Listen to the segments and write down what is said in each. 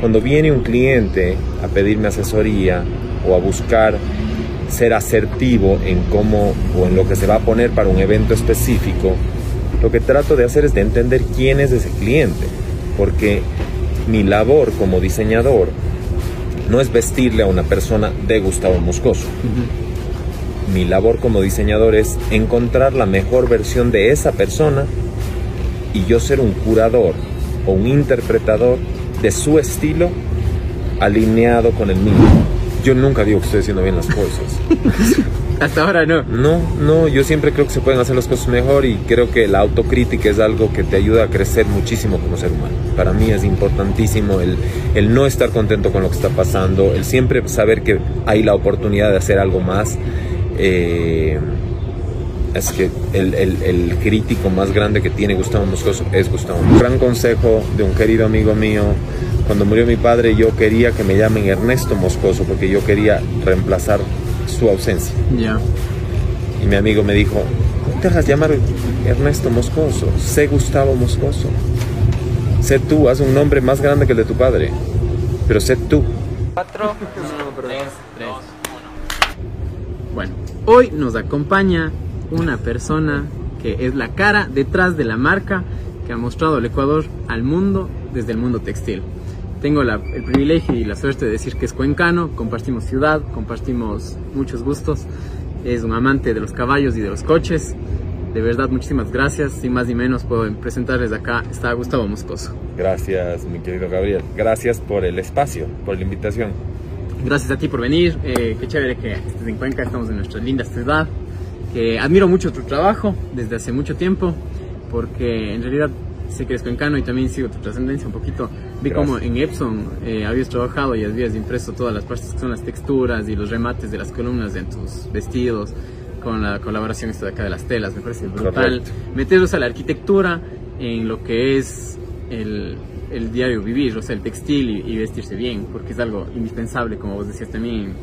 cuando viene un cliente a pedirme asesoría o a buscar ser asertivo en cómo o en lo que se va a poner para un evento específico, lo que trato de hacer es de entender quién es ese cliente, porque mi labor como diseñador no es vestirle a una persona de Gustavo Moscoso. Mi labor como diseñador es encontrar la mejor versión de esa persona y yo ser un curador o un interpretador de su estilo alineado con el mío. Yo nunca digo que estoy haciendo bien las cosas. Hasta ahora no. No, no, yo siempre creo que se pueden hacer las cosas mejor y creo que la autocrítica es algo que te ayuda a crecer muchísimo como ser humano. Para mí es importantísimo el, el no estar contento con lo que está pasando, el siempre saber que hay la oportunidad de hacer algo más. Eh, es que el, el, el, crítico más grande que tiene Gustavo Moscoso es Gustavo. Un gran consejo de un querido amigo mío. Cuando murió mi padre yo quería que me llamen Ernesto Moscoso porque yo quería reemplazar su ausencia. Ya. Y mi amigo me dijo, no te hagas llamar Ernesto Moscoso, sé Gustavo Moscoso. Sé tú, haz un nombre más grande que el de tu padre, pero sé tú. Cuatro, tres, tres. Bueno, hoy nos acompaña una persona que es la cara detrás de la marca que ha mostrado el Ecuador al mundo desde el mundo textil. Tengo la, el privilegio y la suerte de decir que es cuencano, compartimos ciudad, compartimos muchos gustos, es un amante de los caballos y de los coches. De verdad, muchísimas gracias. Sin más ni menos, puedo presentarles acá. Está Gustavo Moscoso. Gracias, mi querido Gabriel. Gracias por el espacio, por la invitación. Gracias a ti por venir. Eh, qué chévere que estés en Cuenca. Estamos en nuestra linda ciudad. Que admiro mucho tu trabajo desde hace mucho tiempo, porque en realidad sé que eres cuencano y también sigo tu trascendencia un poquito. Vi como en Epson eh, habías trabajado y habías impreso todas las partes que son las texturas y los remates de las columnas en tus vestidos con la colaboración esta de acá de las telas, me parece brutal. Meterlos a la arquitectura en lo que es el, el diario vivir, o sea, el textil y, y, vestirse bien, porque es algo indispensable, como vos decías también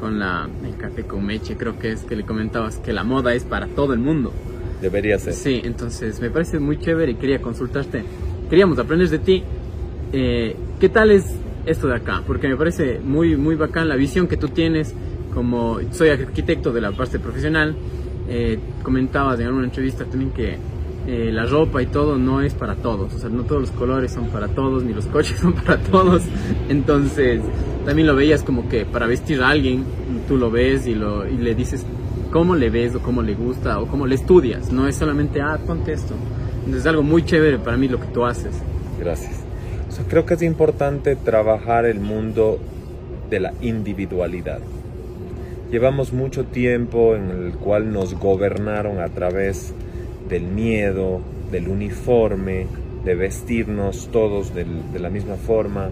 con la, el café con meche, creo que es que le comentabas que la moda es para todo el mundo. Debería ser. Sí, entonces me parece muy chévere y quería consultarte. Queríamos aprender de ti. Eh, ¿Qué tal es esto de acá? Porque me parece muy, muy bacán la visión que tú tienes. Como soy arquitecto de la parte profesional, eh, comentabas en alguna entrevista también que eh, la ropa y todo no es para todos. O sea, no todos los colores son para todos, ni los coches son para todos. Entonces, también lo veías como que para vestir a alguien, tú lo ves y, lo, y le dices cómo le ves o cómo le gusta o cómo le estudias. No es solamente, ah, ponte esto. Entonces es algo muy chévere para mí lo que tú haces. Gracias. O sea, creo que es importante trabajar el mundo de la individualidad. Llevamos mucho tiempo en el cual nos gobernaron a través del miedo, del uniforme, de vestirnos todos de la misma forma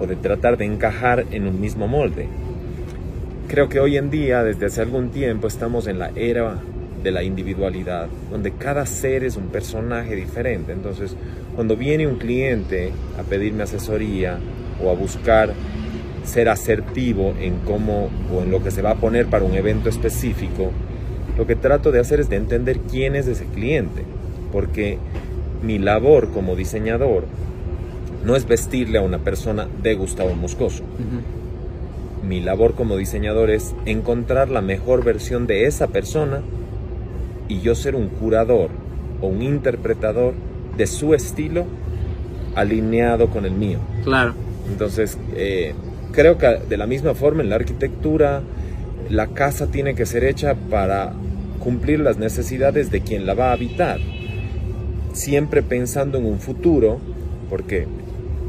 o de tratar de encajar en un mismo molde. Creo que hoy en día, desde hace algún tiempo, estamos en la era de la individualidad, donde cada ser es un personaje diferente. Entonces, cuando viene un cliente a pedirme asesoría o a buscar ser asertivo en cómo o en lo que se va a poner para un evento específico, lo que trato de hacer es de entender quién es ese cliente, porque mi labor como diseñador no es vestirle a una persona de Gustavo Moscoso. Uh -huh. Mi labor como diseñador es encontrar la mejor versión de esa persona y yo ser un curador o un interpretador de su estilo alineado con el mío. Claro. Entonces, eh, creo que de la misma forma en la arquitectura, la casa tiene que ser hecha para cumplir las necesidades de quien la va a habitar. Siempre pensando en un futuro, porque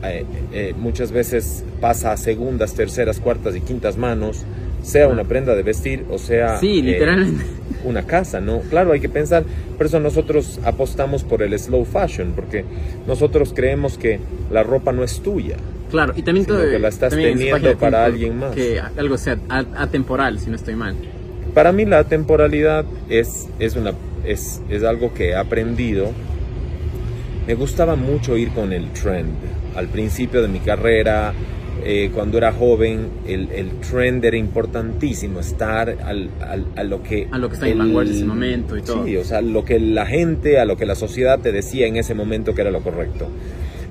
eh, eh, muchas veces pasa a segundas, terceras, cuartas y quintas manos, sea una prenda de vestir o sea sí, literalmente. Eh, una casa, ¿no? Claro, hay que pensar, por eso nosotros apostamos por el slow fashion, porque nosotros creemos que la ropa no es tuya. Claro, y también, sino que la estás teniendo para alguien más. Que algo sea atemporal, si no estoy mal. Para mí la temporalidad es, es, una, es, es algo que he aprendido. Me gustaba mucho ir con el trend. Al principio de mi carrera, eh, cuando era joven, el, el, trend era importantísimo, estar al, al, a lo que... A lo que está el, en vanguardia en ese momento y todo. Sí, o sea, lo que la gente, a lo que la sociedad te decía en ese momento que era lo correcto.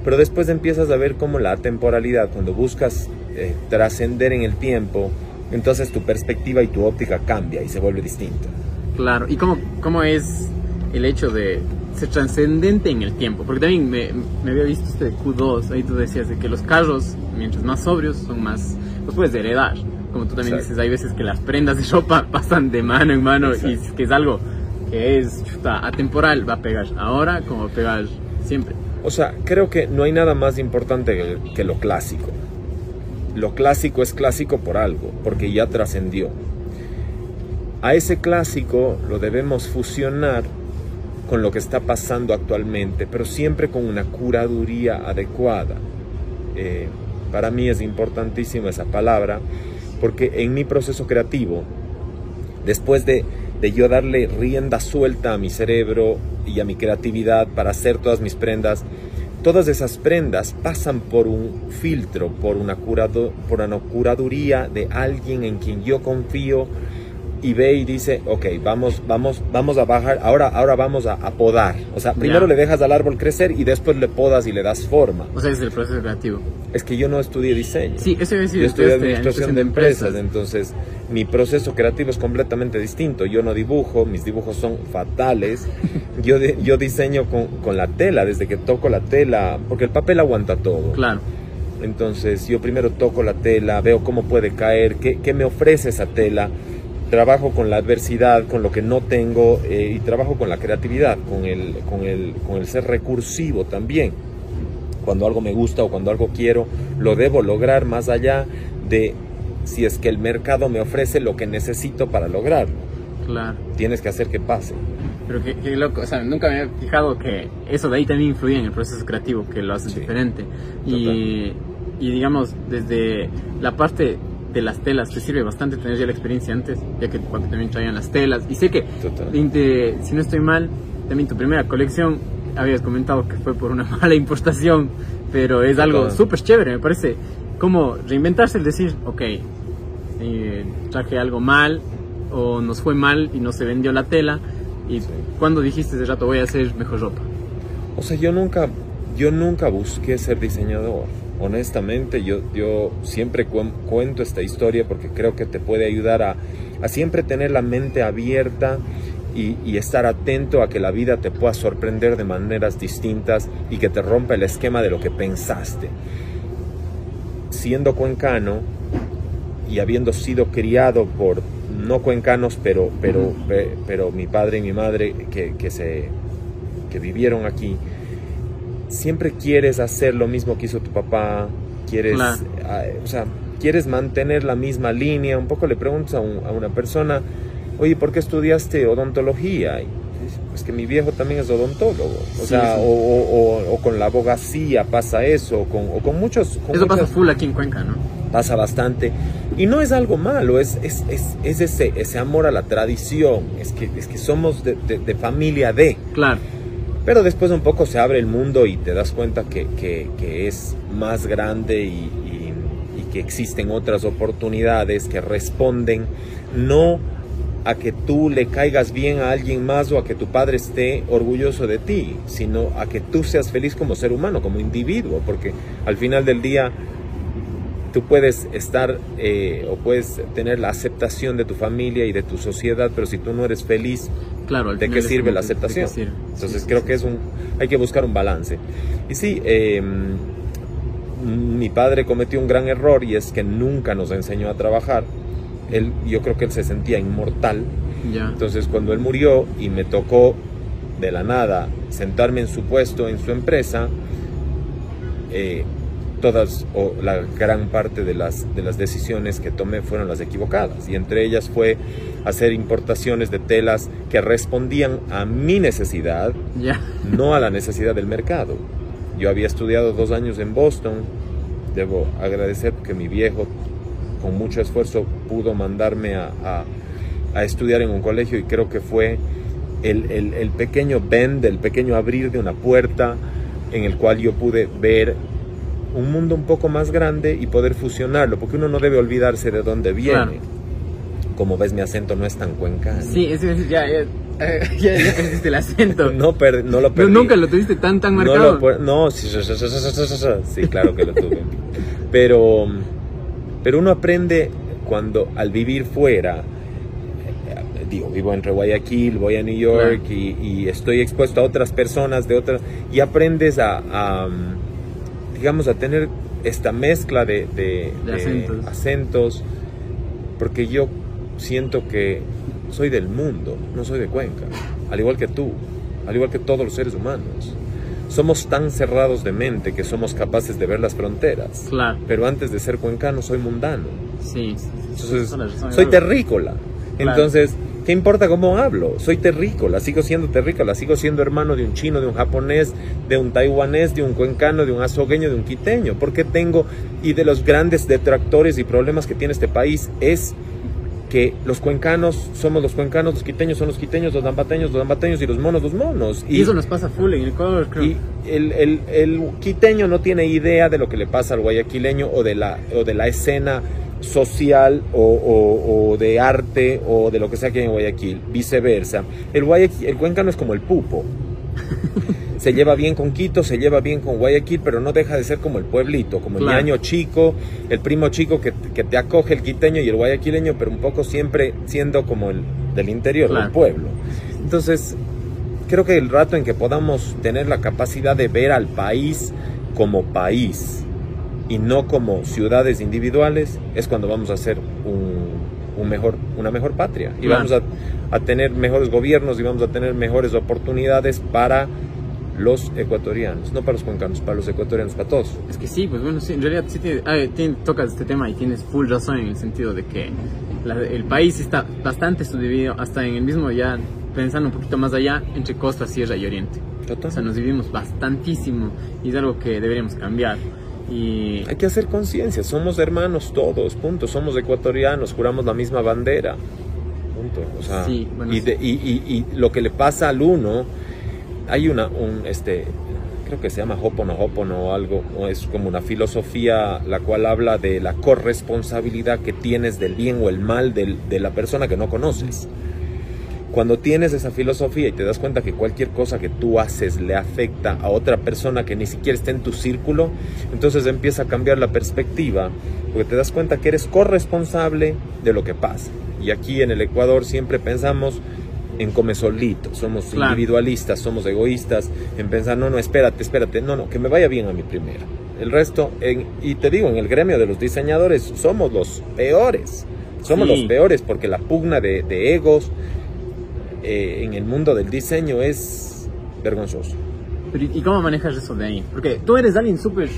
Pero después empiezas a ver cómo la temporalidad, cuando buscas eh, trascender en el tiempo, entonces tu perspectiva y tu óptica cambia y se vuelve distinta. Claro, ¿y cómo, cómo es el hecho de ser trascendente en el tiempo? Porque también me, me había visto este Q2, ahí tú decías de que los carros, mientras más sobrios, son más, los puedes heredar. Como tú también dices, hay veces que las prendas de ropa pasan de mano en mano y que es algo que es chuta, atemporal, va a pegar ahora como va a pegar siempre. O sea, creo que no hay nada más importante que, que lo clásico. Lo clásico es clásico por algo, porque ya trascendió. A ese clásico lo debemos fusionar con lo que está pasando actualmente, pero siempre con una curaduría adecuada. Eh, para mí es importantísima esa palabra, porque en mi proceso creativo, después de, de yo darle rienda suelta a mi cerebro y a mi creatividad para hacer todas mis prendas, todas esas prendas pasan por un filtro, por una, curado, por una curaduría de alguien en quien yo confío y ve y dice, ok, vamos, vamos, vamos a bajar, ahora, ahora vamos a, a podar. O sea, primero le dejas al árbol crecer y después le podas y le das forma. O sea, es el proceso creativo. Es que yo no estudié diseño. Sí, eso a decir, Yo estudié administración de empresas, entonces mi proceso creativo es completamente distinto. Yo no dibujo, mis dibujos son fatales. Yo, yo diseño con, con la tela, desde que toco la tela, porque el papel aguanta todo. Claro, Entonces yo primero toco la tela, veo cómo puede caer, qué, qué me ofrece esa tela, trabajo con la adversidad, con lo que no tengo eh, y trabajo con la creatividad, con el, con, el, con el ser recursivo también. Cuando algo me gusta o cuando algo quiero, lo debo lograr más allá de si es que el mercado me ofrece lo que necesito para lograrlo. claro. Tienes que hacer que pase. Pero qué, qué loco, o sea, nunca me había fijado que eso de ahí también influye en el proceso creativo, que lo hace Sí. diferente. Y, y digamos, desde la parte de las telas, te sirve bastante tener ya la experiencia antes, ya que cuando también traían las telas. Y sé que, si no estoy mal, también tu primera colección, habías comentado que fue por una mala importación, pero es algo súper chévere, me parece. Como reinventarse el decir, ok, eh, traje algo mal o nos fue mal y no se vendió la tela y Sí. cuando dijiste de rato voy a hacer mejor ropa O sea, yo nunca, yo nunca busqué ser diseñador. Honestamente, yo, yo siempre cuen- cuento esta historia porque creo que te puede ayudar a, a siempre tener la mente abierta y, y estar atento a que la vida te pueda sorprender de maneras distintas y que te rompa el esquema de lo que pensaste. Siendo cuencano y habiendo sido criado por no cuencanos, pero, pero, pe- pero mi padre y mi madre que, que se que vivieron aquí, siempre quieres hacer lo mismo que hizo tu papá, quieres, o sea, quieres mantener la misma línea. Un poco le preguntas a, un- a una persona, oye, ¿por qué estudiaste odontología? Y dice, pues que mi viejo también es odontólogo. O Sí, sea, sí. O, o- o- con la abogacía pasa eso, o con, o con muchos... con eso pasa full aquí en Cuenca no pasa bastante. Y no es algo malo, es, es, es, es ese, ese amor a la tradición, es que, es que somos de, de- de familia de. claro Pero después un poco se abre el mundo y te das cuenta que, que- es más grande y- y que existen otras oportunidades que responden no a que tú le caigas bien a alguien más o a que tu padre esté orgulloso de ti, sino a que tú seas feliz como ser humano, como individuo, porque al final del día tú puedes estar eh, o puedes tener la aceptación de tu familia y de tu sociedad, pero si tú no eres feliz, claro ¿De qué sirve la que- ¿de qué aceptación? sirve? Entonces Sí, creo sí. que es un, hay que buscar un balance. Y sí, eh, mi padre cometió un gran error y es que nunca nos enseñó a trabajar. Él, yo creo que él se sentía inmortal. ya Entonces cuando él murió y me tocó de la nada sentarme en su puesto, en su empresa, eh, todas o la gran parte de las, de las decisiones que tomé fueron las equivocadas. Y entre ellas fue hacer importaciones de telas que respondían a mi necesidad, ya. no a la necesidad del mercado. Yo había estudiado dos años en Boston, debo agradecer que mi viejo con mucho esfuerzo pudo mandarme a, a- a estudiar en un colegio y creo que fue el, el- el pequeño bend, el pequeño abrir de una puerta en el cual yo pude ver un mundo un poco más grande y poder fusionarlo, porque uno no debe olvidarse de dónde viene. Como ves, mi acento no es tan cuencano. Sí, es, ya, perdiste el acento. no, per, no lo perdí. No, nunca lo tuviste tan, tan marcado. No, lo, no sí, sí, claro que lo tuve. Pero, pero uno aprende cuando al vivir fuera, digo, vivo en Guayaquil, voy a New York y, estoy expuesto a otras personas de otras, y aprendes a digamos, a tener esta mezcla de, de- De de acentos. acentos, porque yo siento que soy del mundo, no soy de Cuenca, al igual que tú, al igual que todos los seres humanos. Somos tan cerrados de mente que somos capaces de ver las fronteras. Claro, Pero antes de ser cuencano soy mundano. sí. Entonces, soy terrícola. Claro. Entonces, ¿qué importa cómo hablo? Soy terrícola, sigo siendo terrícola, sigo siendo hermano de un chino, de un japonés, de un taiwanés, de un cuencano, de un azogueño, de un quiteño. Porque tengo, y de los grandes detractores y problemas que tiene este país es que los cuencanos somos los cuencanos, los quiteños son los quiteños, los dambateños, los dambateños y los monos, los monos. Y eso nos pasa full en Ecuador, creo. Y el, el- el quiteño no tiene idea de lo que le pasa al guayaquileño o de la, o de la escena social o, o- o de arte o de lo que sea que hay en Guayaquil, viceversa. El, Guayaqui- el cuencano es como el pupo. Se lleva bien con Quito, se lleva bien con Guayaquil, pero no deja de ser como el pueblito, como el ñaño chico, el primo chico que, que te acoge el quiteño y el guayaquileño, pero un poco siempre siendo como el del interior, Claro. del pueblo. Entonces, creo que el rato en que podamos tener la capacidad de ver al país como país y no como ciudades individuales, es cuando vamos a ser un, un mejor, una mejor patria. Y Claro. vamos a, a tener mejores gobiernos y vamos a tener mejores oportunidades para los ecuatorianos, no para los cuencanos, para los ecuatorianos, para todos. Es que sí, pues bueno, sí, en realidad sí tiene- ah, tiene- tocas este tema y tienes full razón en el sentido de que la- el país está bastante subdividido, hasta en el mismo ya, pensando un poquito más allá, entre costa, sierra y oriente. O sea, nos dividimos bastantísimo y es algo que deberíamos cambiar. Y Hay que hacer conciencia, somos hermanos todos, punto, somos ecuatorianos, juramos la misma bandera, punto. O sea, Sí, bueno, y, de- y- y- y lo que le pasa al uno, hay una, un, este, creo que se llama Hopono Hopono o algo, o es como una filosofía la cual habla de la corresponsabilidad que tienes del bien o el mal del- de la persona que no conoces. Cuando tienes esa filosofía y te das cuenta que cualquier cosa que tú haces le afecta a otra persona que ni siquiera está en tu círculo, entonces empieza a cambiar la perspectiva, porque te das cuenta que eres corresponsable de lo que pasa. Y aquí en el Ecuador siempre pensamos en come solito, somos Claro. individualistas, somos egoístas, en pensar, no, no, espérate, espérate, no, no, que me vaya bien a mi primera. El resto, en- y te digo, en el gremio de los diseñadores somos los peores, somos Sí. los peores porque la pugna de, de egos eh, en el mundo del diseño es vergonzoso. Pero, ¿Y cómo manejas eso de ahí? Porque tú eres alguien súper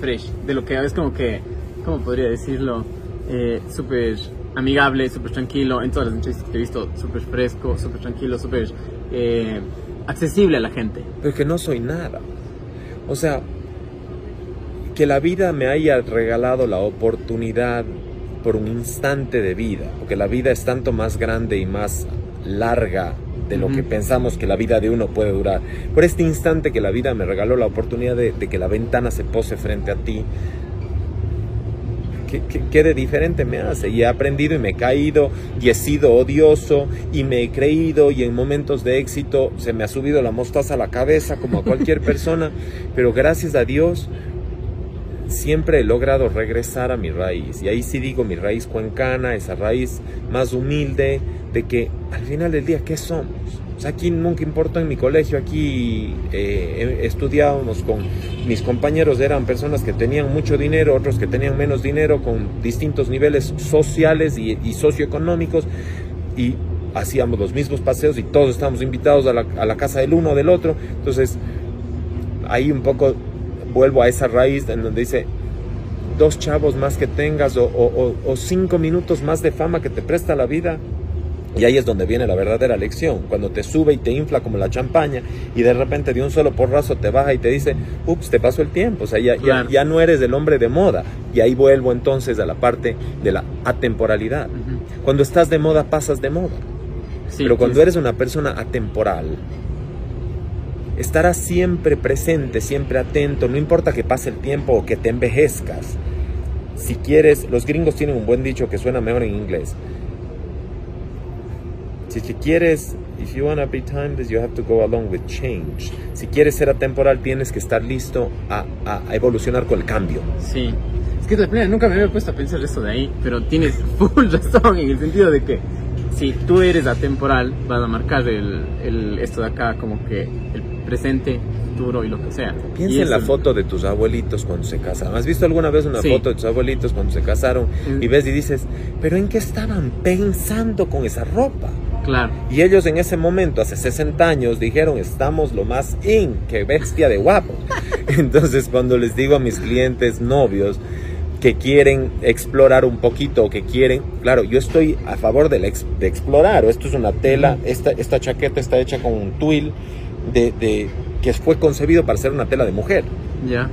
fresh, de lo que es como que, ¿cómo podría decirlo? Eh, súper amigable, súper tranquilo. En todas las entrevistas que he visto, súper fresco, súper tranquilo, súper eh, accesible a la gente. Pero que no soy nada. O sea, que la vida me haya regalado la oportunidad por un instante de vida, porque la vida es tanto más grande y más larga de lo que pensamos que la vida de uno puede durar. Por este instante que la vida me regaló la oportunidad de, de que la ventana se pose frente a ti, ¿qué, qué, qué de diferente me hace? Y he aprendido y me he caído y he sido odioso y me he creído y en momentos de éxito se me ha subido la mostaza a la cabeza como a cualquier persona, pero gracias a Dios siempre he logrado regresar a mi raíz. Y ahí sí digo mi raíz cuencana, esa raíz más humilde, de que al final del día, ¿qué somos? O sea, aquí nunca importó en mi colegio, aquí eh, estudiábamos con mis compañeros, eran personas que tenían mucho dinero, otros que tenían menos dinero, con distintos niveles sociales y, y socioeconómicos, y hacíamos los mismos paseos y todos estábamos invitados a la, a la casa del uno o del otro. Entonces, ahí un poco vuelvo a esa raíz en donde dice dos chavos más que tengas o, o- o- cinco minutos más de fama que te presta la vida. Y ahí es donde viene la verdadera lección, cuando te sube y te infla como la champaña y de repente de un solo porrazo te baja y te dice, ups, te pasó el tiempo, o sea, ya, ya- Claro. ya no eres el hombre de moda. Y ahí vuelvo entonces a la parte de la atemporalidad. Cuando estás de moda, pasas de moda. Sí, Pero cuando eres una persona atemporal, estarás siempre presente, siempre atento, no importa que pase el tiempo o que te envejezcas. Si quieres, los gringos tienen un buen dicho que suena mejor en inglés. Si que quieres if you want to be timeless, you have to go along with change. Si quieres ser atemporal, tienes que estar listo a, a, a evolucionar con el cambio. Sí. Es que la nunca me había puesto a pensar eso de ahí, pero tienes full razón en el sentido de que si tú eres atemporal, vas a marcar el, el, esto de acá como que el presente, futuro y lo que sea. Piensa Y en la eso- foto de tus abuelitos cuando se casaron. ¿Has visto alguna vez una Sí. foto de tus abuelitos cuando se casaron? Mm. Y ves y dices, ¿pero en qué estaban pensando con esa ropa? Claro. Y ellos en ese momento, hace 60 años, dijeron, estamos lo más in, que bestia de guapo. Entonces, cuando les digo a mis clientes novios que quieren explorar un poquito o que quieren, claro, yo estoy a favor de, la ex- de explorar. Esto es una tela, esta, esta chaqueta está hecha con un twill de, de- que fue concebido para ser una tela de mujer. Ya.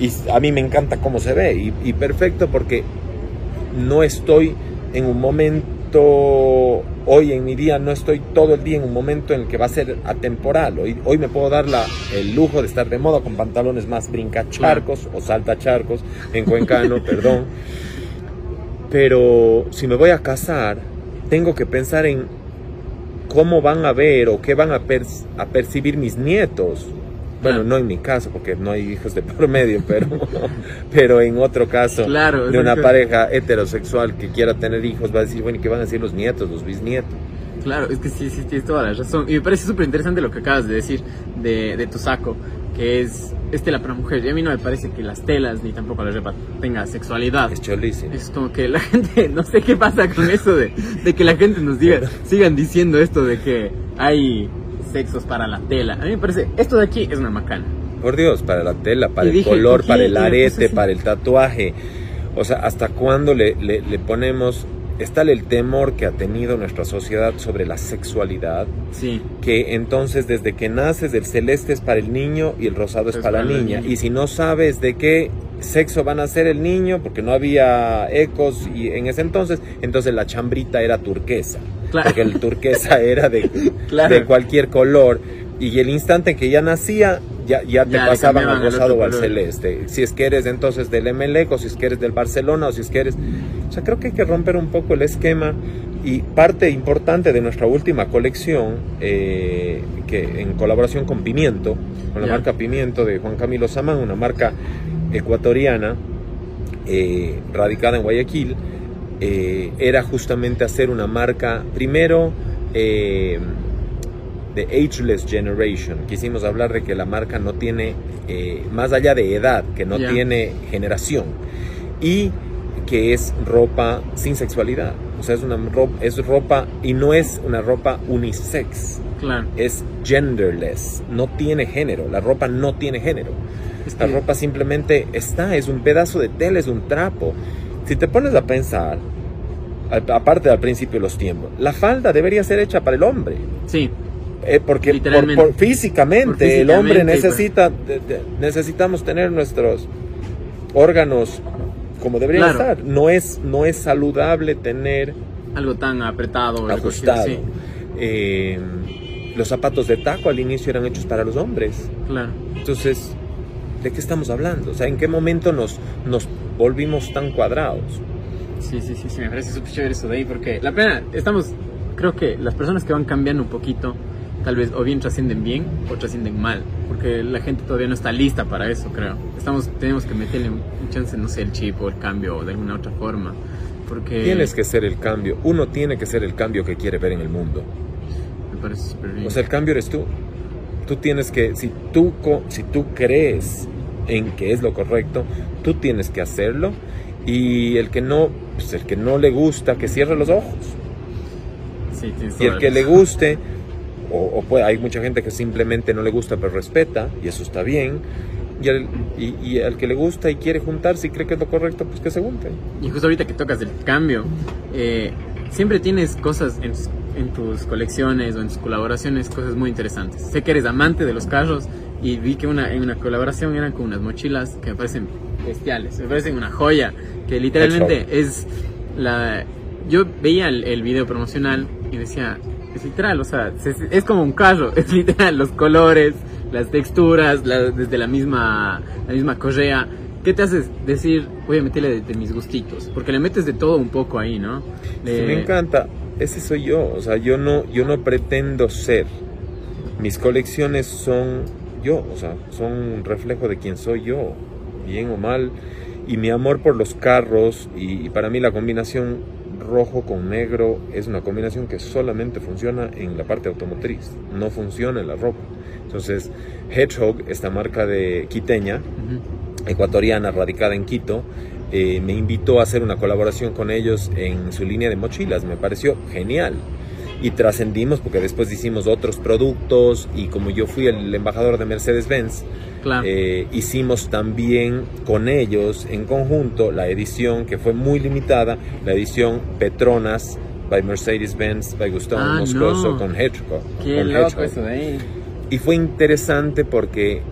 Y a mí me encanta cómo se ve y, y perfecto porque no estoy en un momento, hoy en mi día no estoy todo el día en un momento en el que va a ser atemporal. Hoy, hoy me puedo dar la, el lujo de estar de moda con pantalones más brincacharcos o saltacharcos en cuencano, perdón. Pero si me voy a casar, tengo que pensar en cómo van a ver o qué van a, perc- a percibir mis nietos. Bueno, Claro. no en mi caso, porque no hay hijos de por medio, pero, pero en otro caso Claro, de una pareja heterosexual que quiera tener hijos, va a decir, bueno, ¿y qué van a decir los nietos, los bisnietos? Claro, es que sí, sí, tienes toda la razón. Y me parece súper interesante lo que acabas de decir de, de tu saco, que es, es tela para mujer. Y a mí no me parece que las telas ni tampoco la ropa tenga sexualidad. Es cholísimo. Es como que la gente, no sé qué pasa con eso de, de que la gente nos diga, sigan diciendo esto de que hay sexos para la tela. A mí me parece, esto de aquí es una macana. Por Dios, para la tela, para Y el dije, color, para el puse arete, para el tatuaje. O sea, ¿hasta cuándo le, le- le ponemos... Está el temor que ha tenido nuestra sociedad sobre la sexualidad, Sí, que entonces desde que naces el celeste es para el niño y el rosado es, Es para la para la niña. niña. Y si no sabes de qué sexo van a ser el niño, porque no había ecos y en ese entonces, entonces la chambrita era turquesa. Claro. Porque el turquesa era de, Claro. de cualquier color. Y el instante en que ya nacía, ya, ya te Ya pasaban al rosado o al celeste. Si es que eres entonces del Emelec o si es que eres del Barcelona o si es que eres... O sea, creo que hay que romper un poco el esquema y parte importante de nuestra última colección, eh, que en colaboración con Pimiento, con la Ya. marca Pimiento de Juan Camilo Samán, una marca ecuatoriana eh, radicada en Guayaquil, eh, era justamente hacer una marca, primero, eh, de Ageless Generation. Quisimos hablar de que la marca no tiene, eh, más allá de edad, que no tiene generación. Y que es ropa sin sexualidad. O sea, es una ropa, es ropa y no es una ropa unisex. claro. Es genderless. No tiene género. La ropa no tiene género. Es La que- ropa simplemente está, es un pedazo de tela, es un trapo. Si te pones a pensar, aparte al principio los tiempos, la falda debería ser hecha para el hombre. Sí, Eh, porque por- por- físicamente, Por el hombre físicamente, pues. necesita, de- de- necesitamos tener nuestros órganos como deberían Claro. estar. No es, no es saludable tener algo tan apretado. ajustado. sí, Eh, los zapatos de taco al inicio eran hechos para los hombres. claro. Entonces, ¿de qué estamos hablando? O sea, ¿en qué momento nos, nos volvimos tan cuadrados? Sí, sí, sí, sí, me parece súper chévere eso de ahí, porque la pena, estamos, creo que las personas que van cambiando un poquito, tal vez o bien trascienden bien o trascienden mal, porque la gente todavía no está lista para eso, creo. Estamos, tenemos que meterle un chance, no sé, el chip o el cambio de alguna otra forma, porque Tienes que ser el cambio. Uno tiene que ser el cambio que quiere ver en el mundo. me parece súper bien. O sea, el cambio eres tú. Tú tienes que, si tú, si tú crees en que es lo correcto, tú tienes que hacerlo. Y el que no, pues el que no le gusta, que cierre los ojos. sí, Y el que le guste, o, o puede- hay mucha gente que simplemente no le gusta pero respeta, y eso está bien. Y el, y, y al que le gusta y quiere juntarse y cree que es lo correcto, pues que se junten. Y justo ahorita que tocas el cambio, eh, siempre tienes cosas en, tus- en tus colecciones o en tus colaboraciones, cosas muy interesantes. Sé que eres amante de los carros y vi que una, en una colaboración eran con unas mochilas que me parecen bestiales, me parecen una joya, que literalmente es la... Yo veía el, el video promocional y decía, es literal, o sea, es, es como un carro, es literal, los colores, las texturas, la- desde la misma, la misma correa. ¿Qué te haces decir, voy a meterle de, de mis gustitos? Porque le metes de todo un poco ahí, ¿no? Sí, Le- me encanta. ese soy yo, o sea, yo no, yo no pretendo ser. Mis colecciones son yo, o sea, son un reflejo de quién soy yo, bien o mal. Y mi amor por los carros y, y para mí la combinación rojo con negro es una combinación que solamente funciona en la parte automotriz, no funciona en la ropa. Entonces, Hedgehog, esta marca de quiteña, ecuatoriana, radicada en Quito, eh, me invitó a hacer una colaboración con ellos en su línea de mochilas. Me pareció genial. Y trascendimos porque después hicimos otros productos y como yo fui el embajador de Mercedes-Benz, Claro. eh, hicimos también con ellos en conjunto la edición que fue muy limitada, la edición Petronas by Mercedes-Benz, by Gustavo Ah, Moscoso no. con Hedgehog. Qué con loco Hedgehog. eso de ahí. Y fue interesante porque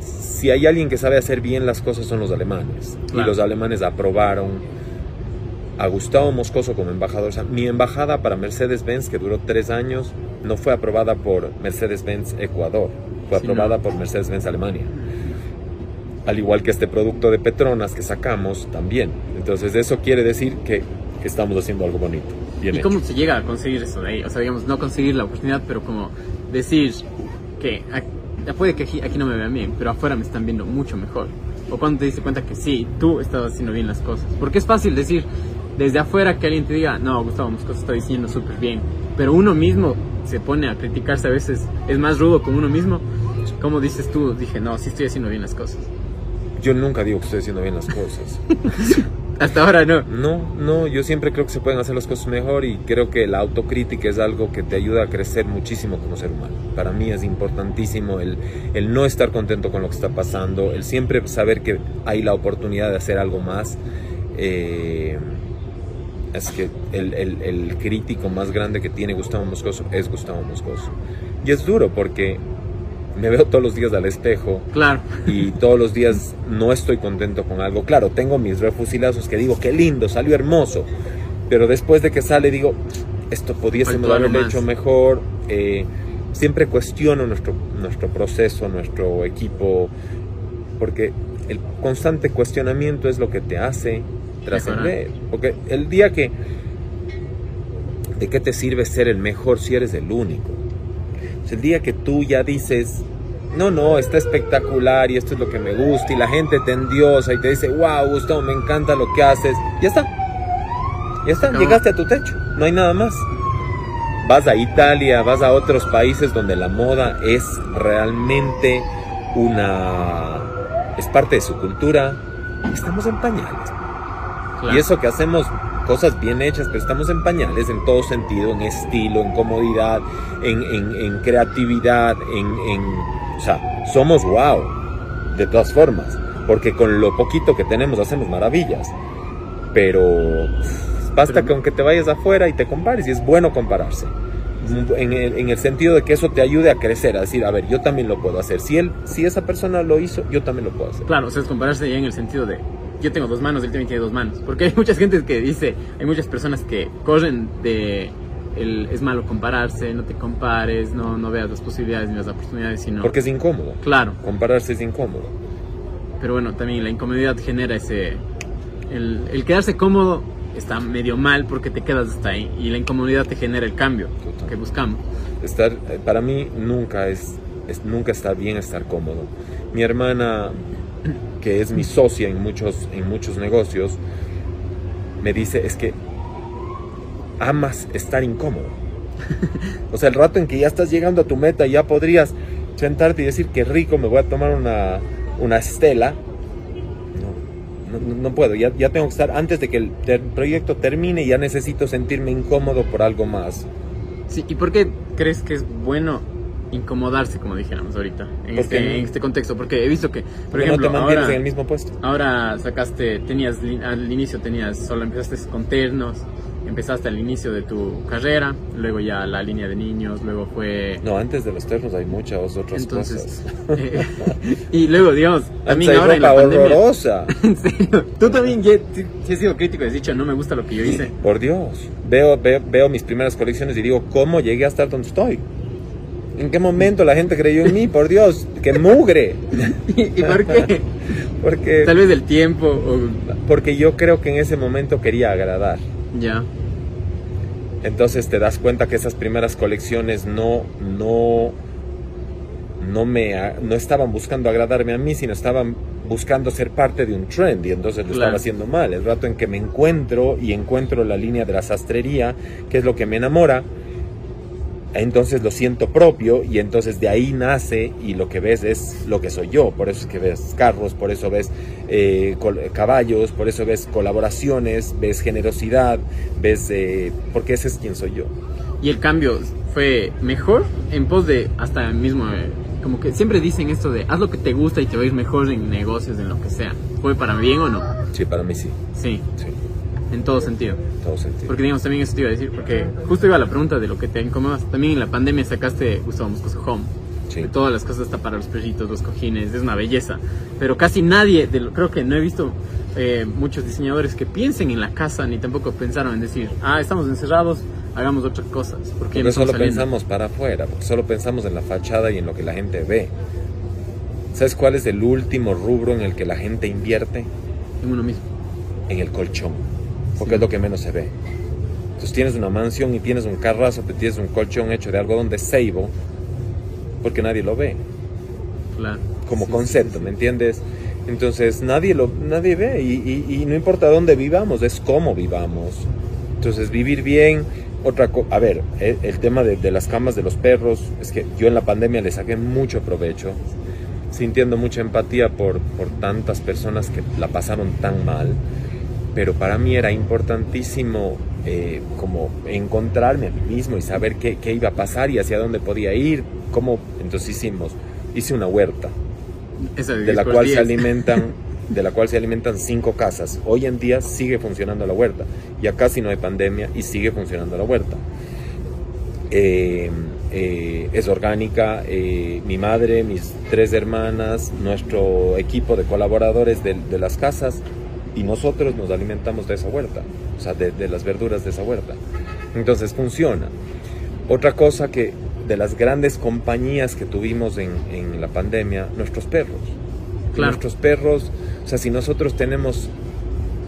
si hay alguien que sabe hacer bien las cosas son los alemanes. Y Claro. los alemanes aprobaron a Gustavo Moscoso como embajador. O sea, mi embajada para Mercedes-Benz, que duró tres años, no fue aprobada por Mercedes-Benz Ecuador, fue Sí, aprobada no. por Mercedes-Benz Alemania. Al igual que este producto de Petronas que sacamos también. Entonces eso quiere decir que, estamos haciendo algo bonito. Bien ¿Y hecho. cómo se llega a conseguir eso de ahí? O sea, digamos, no conseguir la oportunidad, pero como decir que puede que aquí, aquí no me vean bien, pero afuera me están viendo mucho mejor. O cuando te diste cuenta que sí, tú estás haciendo bien las cosas. Porque es fácil decir desde afuera que alguien te diga, no, Gustavo Moscoso está diciendo súper bien. Pero uno mismo se pone a criticarse a veces, es más rudo con uno mismo. Como dices tú, dije, no, sí estoy haciendo bien las cosas. Yo nunca digo que estoy haciendo bien las cosas. Hasta ahora no. No, no, yo siempre creo que se pueden hacer las cosas mejor y creo que la autocrítica es algo que te ayuda a crecer muchísimo como ser humano. Para mí es importantísimo el, el no estar contento con lo que está pasando, el siempre saber que hay la oportunidad de hacer algo más. Eh, es que el, el- el crítico más grande que tiene Gustavo Moscoso es Gustavo Moscoso. Y es duro porque me veo todos los días al espejo Claro. y todos los días no estoy contento con algo. Claro, tengo mis refusilazos que digo, qué lindo, salió hermoso, pero después de que sale digo, esto pudiésemos haberlo hecho mejor. Eh, siempre cuestiono nuestro, nuestro proceso, nuestro equipo, porque el constante cuestionamiento es lo que te hace trascender. Porque el día que... ¿De qué te sirve ser el mejor si eres el único? El día que tú ya dices, no, no, está espectacular y esto es lo que me gusta y la gente te endiosa y te dice, wow, Gustavo, me encanta lo que haces. Ya está. Ya está, llegaste a tu techo, no hay nada más. Vas a Italia, vas a otros países donde la moda es realmente una... es parte de su cultura. Estamos en pañales. Claro. Y eso que hacemos cosas bien hechas, pero estamos en pañales en todo sentido, en estilo, en comodidad, en, en- en creatividad, en, en- O sea, somos wow, de todas formas, porque con lo poquito que tenemos hacemos maravillas. Pero basta Pero- que aunque te vayas afuera y te compares, y es bueno compararse. En el, en el sentido de que eso te ayude a crecer, a decir, a ver, yo también lo puedo hacer. Si él, si esa persona lo hizo, yo también lo puedo hacer. Claro, o sea, es compararse ya en el sentido de yo tengo dos manos, él también tiene dos manos. Porque hay mucha gente que dice, hay muchas personas que corren de el, es malo compararse, no te compares, no, no veas las posibilidades ni las oportunidades, sino... Porque es incómodo. Claro, Compararse es incómodo. pero bueno, también la incomodidad genera ese... El, el quedarse cómodo está medio mal porque te quedas hasta ahí y la incomodidad te genera el cambio Total. que buscamos. estar eh, para mí nunca es, es- nunca está bien estar cómodo mi hermana que es mi socia en muchos en muchos negocios me dice es que amas estar incómodo o sea el rato en que ya estás llegando a tu meta ya podrías sentarte y decir que rico me voy a tomar una una estela no, no, puedo, ya, ya tengo que estar, antes de que el ter- proyecto termine, ya necesito sentirme incómodo por algo más. Sí, ¿y por qué crees que es bueno incomodarse, como dijéramos ahorita, en, ¿Por este, en este contexto? Porque he visto que, por Porque ejemplo, no te mantienes ahora, en el mismo puesto. ahora sacaste, tenías, al inicio tenías, solo empezaste con ternos, empezaste al inicio de tu carrera, luego ya la línea de niños, luego fue... No, antes de los ternos hay muchas otras Entonces, cosas. eh, y luego, digamos, también Antes ahora en la pandemia... horrorosa. En serio, tú también ya, has sido crítico has dicho, no me gusta lo que yo hice. Por Dios. Veo, veo, veo mis primeras colecciones y digo, ¿cómo llegué a estar donde estoy? ¿En qué momento la gente creyó en mí? Por Dios, que mugre. ¿Y por qué? Porque, Tal vez el tiempo o... porque yo creo que en ese momento quería agradar. Ya. Entonces te das cuenta que esas primeras colecciones no, no, no, me, no estaban buscando agradarme a mí, sino estaban buscando ser parte de un trend y entonces lo estaba haciendo mal. El rato en que me encuentro y encuentro la línea de la sastrería, que es lo que me enamora, entonces lo siento propio y entonces de ahí nace y lo que ves es lo que soy yo. Por eso es que ves carros, por eso ves eh, caballos, por eso ves colaboraciones, ves generosidad, ves... Eh, porque ese es quien soy yo. ¿Y el cambio fue mejor en pos de hasta el mismo... Eh, como que siempre dicen esto de haz lo que te gusta y te va a ir mejor en negocios, en lo que sea. ¿Fue para bien o no? Sí, para mí sí. Sí. Sí. En todo sentido. Todo sentido. Porque digamos, también eso te iba a decir, porque justo iba a la pregunta de lo que te incomodas. También en la pandemia sacaste Gustavo Moscoso Home. Sí. todas las cosas está para los perritos, los cojines, es una belleza. Pero casi nadie, de lo, creo que no he visto eh, muchos diseñadores que piensen en la casa ni tampoco pensaron en decir, ah, estamos encerrados, hagamos otras cosas. Porque, porque solo pensamos para afuera, porque solo pensamos en la fachada y en lo que la gente ve. ¿Sabes cuál es el último rubro en el que la gente invierte? En uno mismo. En el colchón porque es lo que menos se ve. Entonces tienes una mansión y tienes un carrazo, pero tienes un colchón hecho de algodón de ceibo, porque nadie lo ve. Claro. Como concepto, ¿me entiendes? Entonces nadie lo nadie ve y, no importa dónde vivamos, es cómo vivamos. Entonces vivir bien, otra cosa, a ver, el, el tema de, de, las camas de los perros, es que yo en la pandemia le saqué mucho provecho, sintiendo mucha empatía por, por tantas personas que la pasaron tan mal pero para mí era importantísimo eh, como encontrarme a mí mismo y saber qué, qué, iba a pasar y hacia dónde podía ir, cómo, entonces hicimos, hice una huerta, de la cual se alimentan de la cual se alimentan cinco casas. Hoy en día sigue funcionando la huerta. Ya casi no hay pandemia y sigue funcionando la huerta. Eh, eh, es orgánica. mi madre, mis tres hermanas, nuestro equipo de colaboradores de, de las casas y nosotros nos alimentamos de esa huerta, o sea, de, las verduras de esa huerta. Entonces funciona. Otra cosa que de las grandes compañías que tuvimos en, en la pandemia, nuestros perros. Nuestros perros, o sea, si nosotros tenemos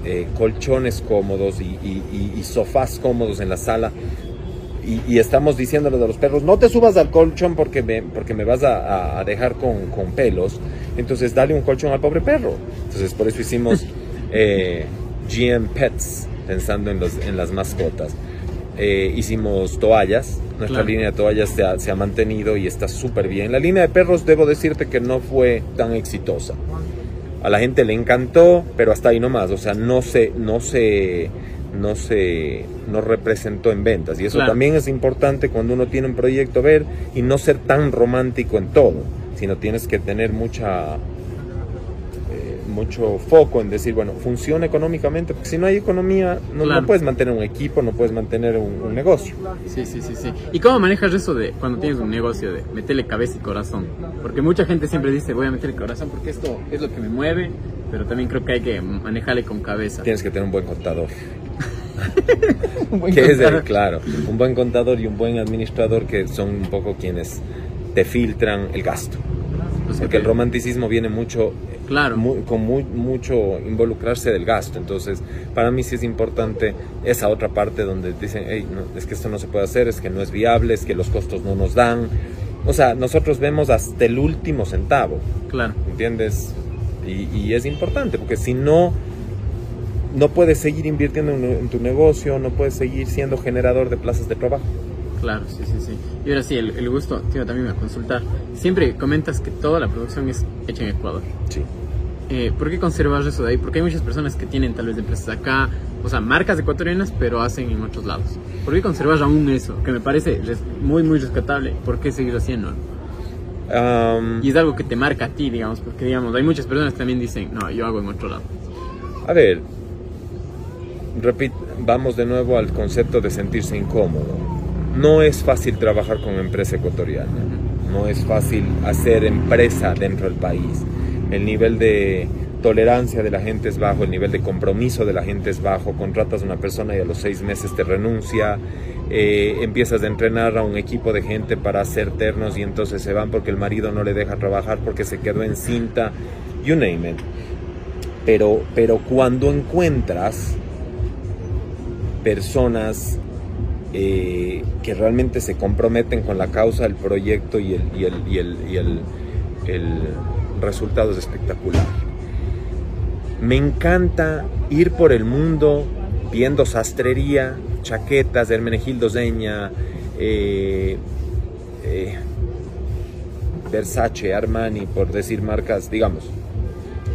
eh, colchones cómodos y, y, sofás cómodos en la sala, y, estamos diciéndole a los perros, no te subas al colchón porque me, porque me vas a, a dejar con, con, pelos, entonces dale un colchón al pobre perro. Entonces por eso hicimos eh, GM Pets, pensando en, los, en las mascotas. Eh, hicimos toallas, nuestra línea de toallas se ha, se ha mantenido y está súper bien. La línea de perros, debo decirte que no fue tan exitosa. A la gente le encantó, pero hasta ahí nomás, o sea, no se, no se, no se, no representó en ventas. Y eso también es importante cuando uno tiene un proyecto ver y no ser tan romántico en todo, sino tienes que tener mucha, mucho foco en decir, bueno, funciona económicamente, porque si no hay economía, no, puedes mantener un equipo, no puedes mantener un, negocio. Sí, sí, sí, sí. ¿Y cómo manejas eso de cuando tienes un negocio de meterle cabeza y corazón? Porque mucha gente siempre dice, voy a meterle corazón porque esto es lo que me mueve, pero también creo que hay que manejarle con cabeza. Tienes que tener un buen contador. un buen es el, claro, un buen contador y un buen administrador que son un poco quienes te filtran el gasto. Porque el romanticismo viene mucho claro. con mucho involucrarse del gasto. Entonces, para mí sí es importante esa otra parte donde dicen, hey, no, es que esto no se puede hacer, es que no es viable, es que los costos no nos dan. O sea, nosotros vemos hasta el último centavo. Claro. ¿Entiendes? Y, es importante, porque si no, no puedes seguir invirtiendo en, tu negocio, no puedes seguir siendo generador de plazas de trabajo. Claro, sí, sí, sí. Y ahora sí, el, gusto, tío, también a consultar. Siempre comentas que toda la producción es hecha en Ecuador. Sí. Eh, ¿Por qué conservas eso de ahí? Porque hay muchas personas que tienen tal vez empresas acá, o sea, marcas ecuatorianas, pero hacen en otros lados. ¿Por qué conservas aún eso? Que me parece muy, muy rescatable. ¿Por qué seguir haciendo? y es algo que te marca a ti, digamos, porque digamos, hay muchas personas que también dicen, no, yo hago en otro lado. A ver, repito, vamos de nuevo al concepto de sentirse incómodo. No es fácil trabajar con empresa ecuatoriana, no es fácil hacer empresa dentro del país. El nivel de tolerancia de la gente es bajo, el nivel de compromiso de la gente es bajo, contratas a una persona y a los seis meses te renuncia, eh, empiezas a entrenar a un equipo de gente para hacer ternos y entonces se van porque el marido no le deja trabajar porque se quedó en cinta, you name it. Pero, pero cuando encuentras personas eh, que realmente se comprometen con la causa, el proyecto y el, y el, y el, y el, el resultado es espectacular. Me encanta ir por el mundo viendo sastrería, chaquetas de Hermenegildo Zeña, eh, eh, Versace, Armani, por decir marcas, digamos,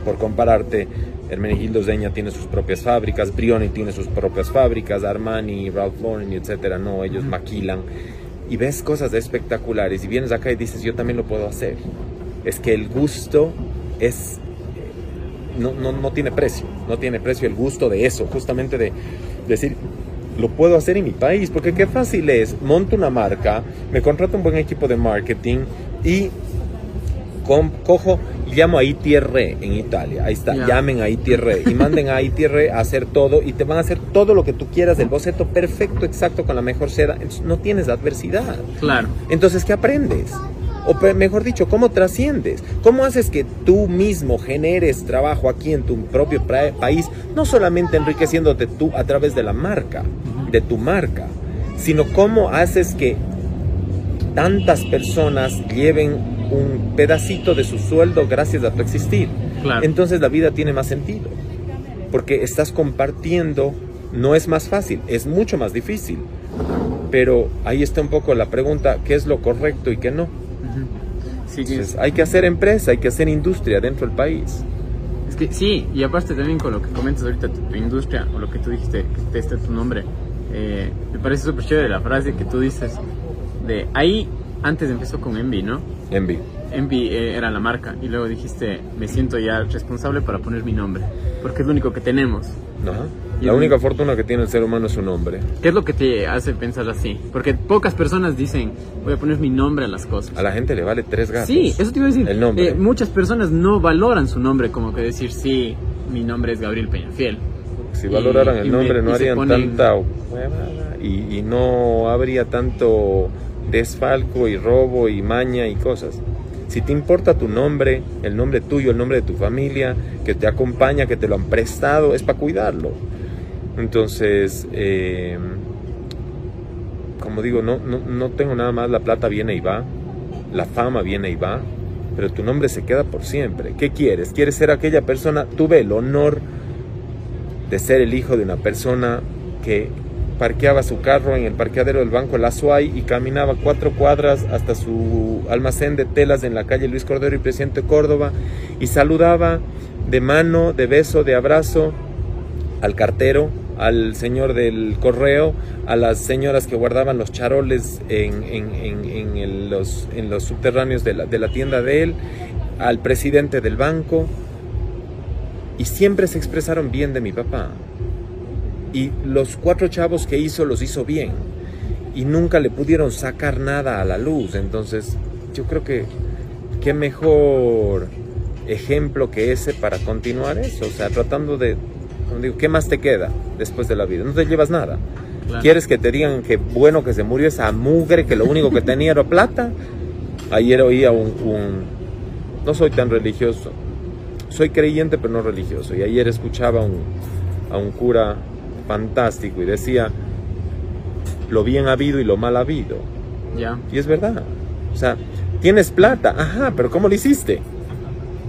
por compararte, Hermenegildo Zeña tiene sus propias fábricas, Brioni tiene sus propias fábricas, Armani, Ralph Lauren, etcétera, no, ellos maquilan. Y ves cosas espectaculares. Y vienes acá y dices, yo también lo puedo hacer. Es que el gusto es no, no, no tiene precio, no tiene precio el gusto de eso, justamente de decir, lo puedo hacer en mi país, porque qué fácil es, monto una marca, me contrato un buen equipo de marketing y cojo y llamo a ITR en Italia. Ahí está, llamen a ITR y manden a ITR a hacer todo y te van a hacer todo lo que tú quieras del boceto perfecto, exacto, con la mejor seda. Entonces, no tienes adversidad. Claro. Entonces, ¿qué aprendes? O mejor dicho, ¿cómo trasciendes? ¿Cómo haces que tú mismo generes trabajo aquí en tu propio país, no solamente enriqueciéndote tú a través de la marca, de tu marca, sino cómo haces que tantas personas lleven un pedacito de su sueldo gracias a tu existir? Entonces la vida tiene más sentido, porque estás compartiendo, no es más fácil, es mucho más difícil. Pero ahí está un poco la pregunta, ¿qué es lo correcto y qué no? Sí, hay que hacer empresa, hay que hacer industria dentro del país. Es que sí, y aparte también con lo que comentas ahorita, tu, industria, o lo que tú dijiste, que este es tu nombre, eh, me parece súper chévere la frase que tú dices, de ahí antes empezó con Envy, ¿no? Envy. Envy eh, era la marca, y luego dijiste, me siento ya responsable para poner mi nombre, porque es lo único que tenemos. Ajá. La única fortuna que tiene el ser humano es su nombre. ¿Qué es lo que te hace pensar así? Porque pocas personas dicen, voy a poner mi nombre a las cosas. A la gente le vale tres gatos. Sí, eso te iba a decir. El nombre. Eh, muchas personas no valoran su nombre, como que decir, sí, mi nombre es Gabriel Peñafiel. Si valoraran el nombre, no harían tanta y, y no habría tanto desfalco y robo y maña y cosas. Si te importa tu nombre, el nombre tuyo, el nombre de tu familia, que te acompaña, que te lo han prestado, es para cuidarlo. Entonces, eh, como digo, no, no, tengo nada más, la plata viene y va, la fama viene y va, pero tu nombre se queda por siempre. ¿Qué quieres? ¿Quieres ser aquella persona? Tuve el honor de ser el hijo de una persona que parqueaba su carro en el parqueadero del Banco La Suay y caminaba cuatro cuadras hasta su almacén de telas en la calle Luis Cordero y Presidente Córdoba y saludaba de mano, de beso, de abrazo al cartero, al señor del correo, a las señoras que guardaban los charoles en, los, en los, subterráneos de la, de la tienda de él, al presidente del banco, y siempre se expresaron bien de mi papá. Y los cuatro chavos que hizo los hizo bien. Y nunca le pudieron sacar nada a la luz. Entonces, yo creo que qué mejor ejemplo que ese para continuar eso. O sea, tratando de digo, ¿qué más te queda después de la vida? No te llevas nada. ¿Quieres que te digan que bueno que se murió esa mugre, que lo único que tenía era plata? Ayer oía un, No soy tan religioso. Soy creyente pero no religioso. Y ayer escuchaba a un cura fantástico y decía, lo bien habido y lo mal habido. Ya. Y es verdad. O sea, tienes plata, ajá, pero ¿cómo lo hiciste?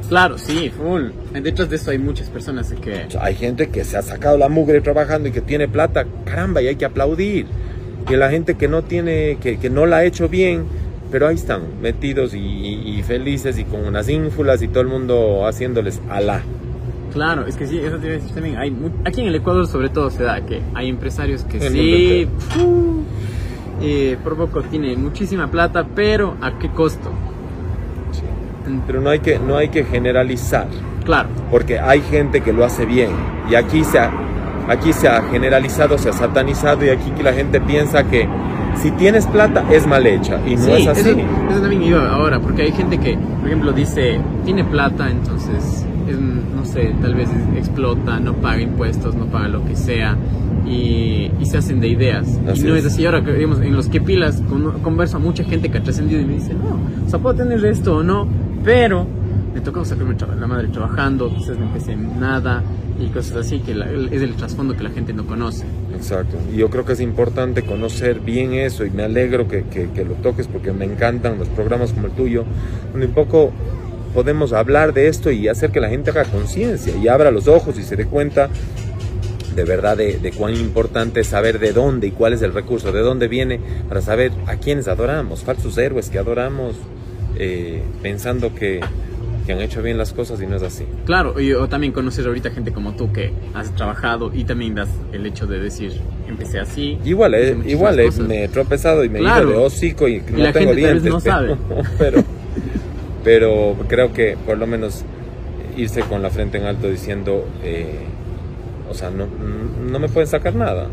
Claro, sí, full. Detrás de eso hay muchas personas que... Hay gente que se ha sacado la mugre trabajando y que tiene plata, caramba, y hay que aplaudir. Y la gente que no tiene, que, que no la ha hecho bien, pero ahí están, metidos y, felices y con unas ínfulas y todo el mundo haciéndoles alá. Claro, es que sí, eso te iba a decir también. Hay, aquí en el Ecuador sobre todo se da que hay empresarios que sí... Eh, por poco tiene muchísima plata, pero ¿a qué costo? pero no hay que, no hay que generalizar. Claro. Porque hay gente que lo hace bien y aquí se ha, aquí se ha generalizado, se ha satanizado y aquí que la gente piensa que si tienes plata es mal hecha y no es así. Eso, eso también iba ahora, porque hay gente que, por ejemplo, dice, tiene plata, entonces, no sé, tal vez explota, no paga impuestos, no paga lo que sea y, se hacen de ideas. y no es. así. Ahora, digamos, en los que pilas converso a mucha gente que ha trascendido y me dice, no, o sea, puedo tener esto o no, pero me tocó sacarme la madre trabajando, quizás no empecé nada y cosas así, que es el trasfondo que la gente no conoce. Exacto, y yo creo que es importante conocer bien eso y me alegro que, que, que lo toques porque me encantan los programas como el tuyo, donde un poco podemos hablar de esto y hacer que la gente haga conciencia y abra los ojos y se dé cuenta de verdad de, cuán importante es saber de dónde y cuál es el recurso, de dónde viene, para saber a quiénes adoramos, falsos héroes que adoramos eh, pensando que, que, han hecho bien las cosas y no es así. Claro, y, o también conocer ahorita gente como tú que has trabajado y también das el hecho de decir, empecé así. Igual, eh, igual eh, me he tropezado y me claro. de hocico y, no tengo dientes. No sabe. pero, pero creo que por lo menos irse con la frente en alto diciendo... Eh, o sea, no, no me pueden sacar nada.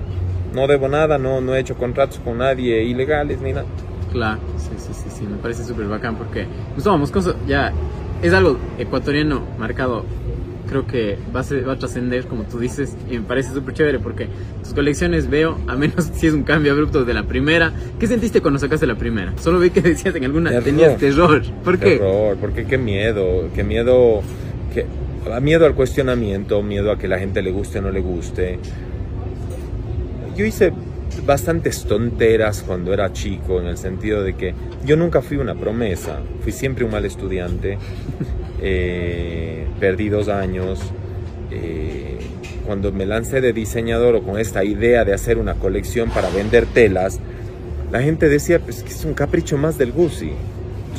No debo nada, no, no he hecho contratos con nadie ilegales ni nada. Claro, sí, sí, sí, sí, me parece súper bacán porque Gustavo Moscoso ya es algo ecuatoriano marcado, creo que va a, va a trascender, como tú dices, y me parece súper chévere porque tus colecciones veo, a menos si es un cambio abrupto de la primera. ¿Qué sentiste cuando sacaste la primera? Solo vi que decías en alguna tenías terror. ¿Por qué? Terror, porque qué miedo, qué miedo, que miedo al cuestionamiento, miedo a que la gente le guste o no le guste. Yo hice bastantes tonteras cuando era chico, en el sentido de que yo nunca fui una promesa, fui siempre un mal estudiante, eh, perdí dos años. Eh, cuando me lancé de diseñador o con esta idea de hacer una colección para vender telas, la gente decía pues, que es un capricho más del Gucci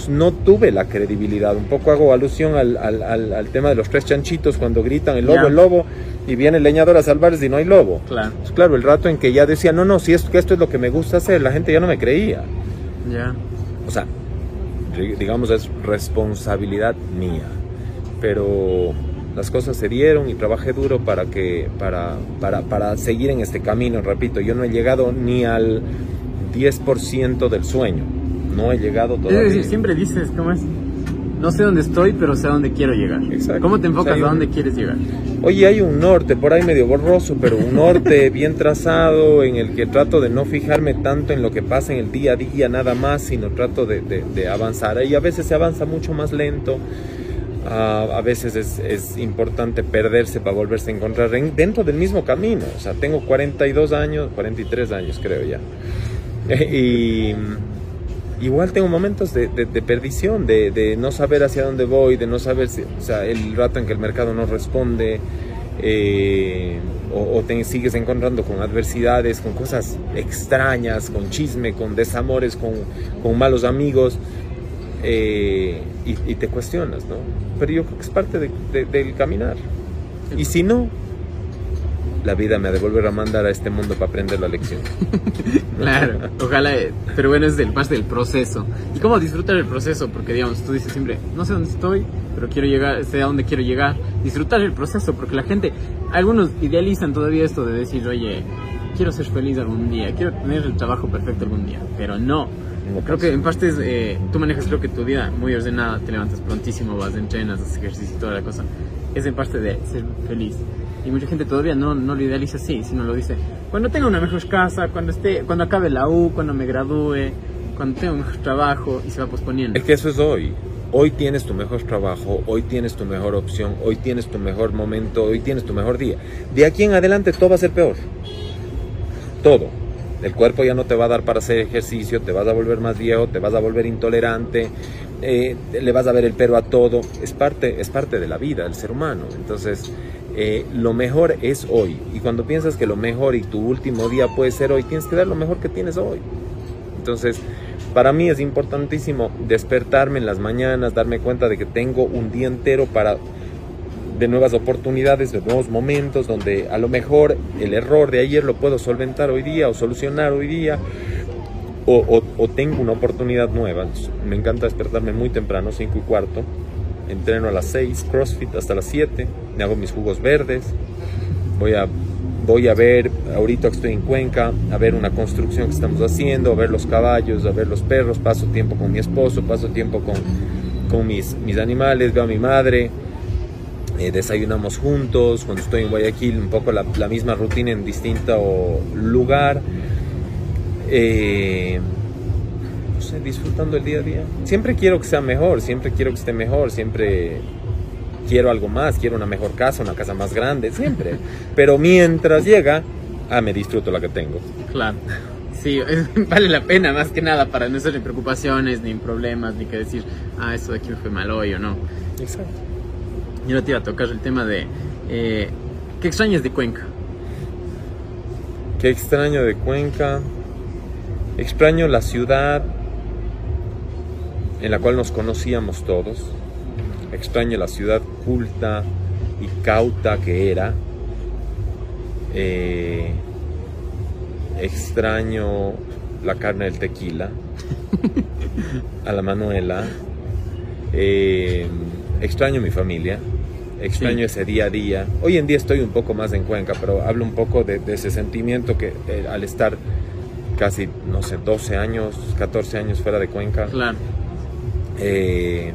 no tuve la credibilidad. Un poco hago alusión al, al, al, tema de los tres chanchitos cuando gritan el lobo, el lobo, y viene el leñador a salvarse y no hay lobo. Claro. Pues claro, el rato en que ya decía, no, no, si que esto es lo que me gusta hacer, la gente ya no me creía. Ya. O sea, digamos, es responsabilidad mía. Pero las cosas se dieron y trabajé duro para que para, para, para seguir en este camino, repito, yo no he llegado ni al 10% del sueño no he llegado todavía. Es decir, siempre dices, ¿cómo es? No sé dónde estoy, pero sé a dónde quiero llegar. Exacto. ¿Cómo te enfocas a dónde quieres llegar? Oye, hay un norte, por ahí medio borroso, pero un norte bien trazado en el que trato de no fijarme tanto en lo que pasa en el día a día nada más, sino trato de, de, avanzar. Y a veces se avanza mucho más lento. Uh, a veces es, es, importante perderse para volverse a encontrar dentro del mismo camino. O sea, tengo 42 años, 43 años creo ya. y igual tengo momentos de, perdición, de, no saber hacia dónde voy, de no saber si, o sea, el rato en que el mercado no responde, eh, o, te sigues encontrando con adversidades, con cosas extrañas, con chisme, con desamores, con, malos amigos, eh, y, te cuestionas, ¿no? Pero yo creo que es parte del caminar. Y si no, la vida me ha de volver a mandar a este mundo para aprender la lección. claro, ojalá, pero bueno, es del, más del proceso. ¿Y cómo disfrutar el proceso? Porque, digamos, tú dices siempre, no sé dónde estoy, pero quiero llegar, sé a dónde quiero llegar. Disfrutar el proceso, porque la gente, algunos idealizan todavía esto de decir, oye, quiero ser feliz algún día, quiero tener el trabajo perfecto algún día, pero no. Creo que en parte eh, tú manejas creo que tu vida muy ordenada, te levantas prontísimo, vas, entrenas, haces ejercicio y toda la cosa. Es en parte de ser feliz. Y mucha gente todavía no, no lo idealiza así, sino lo dice, cuando tenga una mejor casa, cuando, esté, cuando acabe la U, cuando me gradúe, cuando tenga un mejor trabajo, y se va posponiendo. Es que eso es hoy. Hoy tienes tu mejor trabajo, hoy tienes tu mejor opción, hoy tienes tu mejor momento, hoy tienes tu mejor día. De aquí en adelante todo va a ser peor. Todo. El cuerpo ya no te va a dar para hacer ejercicio, te vas a volver más viejo, te vas a volver intolerante, eh, le vas a ver el pero a todo. Es parte, es parte de la vida del ser humano. Entonces, eh, lo mejor es hoy. Y cuando piensas que lo mejor y tu último día puede ser hoy, tienes que dar lo mejor que tienes hoy. Entonces, para mí es importantísimo despertarme en las mañanas, darme cuenta de que tengo un día entero para de nuevas oportunidades, de nuevos momentos, donde a lo mejor el error de ayer lo puedo solventar hoy día o solucionar hoy día, o, o tengo una oportunidad nueva. Me encanta despertarme muy temprano, 5 y cuarto, entreno a las 6, CrossFit hasta las 7, me hago mis jugos verdes, voy a, voy a ver, ahorita estoy en Cuenca, a ver una construcción que estamos haciendo, a ver los caballos, a ver los perros, paso tiempo con mi esposo, paso tiempo con, con mis, mis animales, veo a mi madre, eh, desayunamos juntos, cuando estoy en Guayaquil un poco la, la misma rutina en distinto lugar. Eh, no sé, disfrutando el día a día. Siempre quiero que sea mejor, siempre quiero que esté mejor, siempre quiero algo más, quiero una mejor casa, una casa más grande, siempre. Pero mientras llega, ah, me disfruto la que tengo. Claro. Sí, vale la pena más que nada para no estar en preocupaciones, ni problemas, ni que decir, ah, eso de aquí me fue mal hoy o no. Exacto. Yo no te iba a tocar el tema de, eh, ¿qué extrañas de Cuenca? Qué extraño de Cuenca. Extraño la ciudad en la cual nos conocíamos todos. Extraño la ciudad culta y cauta que era. Eh, extraño la carne del tequila, a la Manuela. Eh, extraño mi familia, extraño Sí. ese día a día. Hoy en día estoy un poco más en Cuenca, pero hablo un poco de, de ese sentimiento que eh, al estar casi, no sé, 12 años, 14 años fuera de Cuenca, Claro. Eh,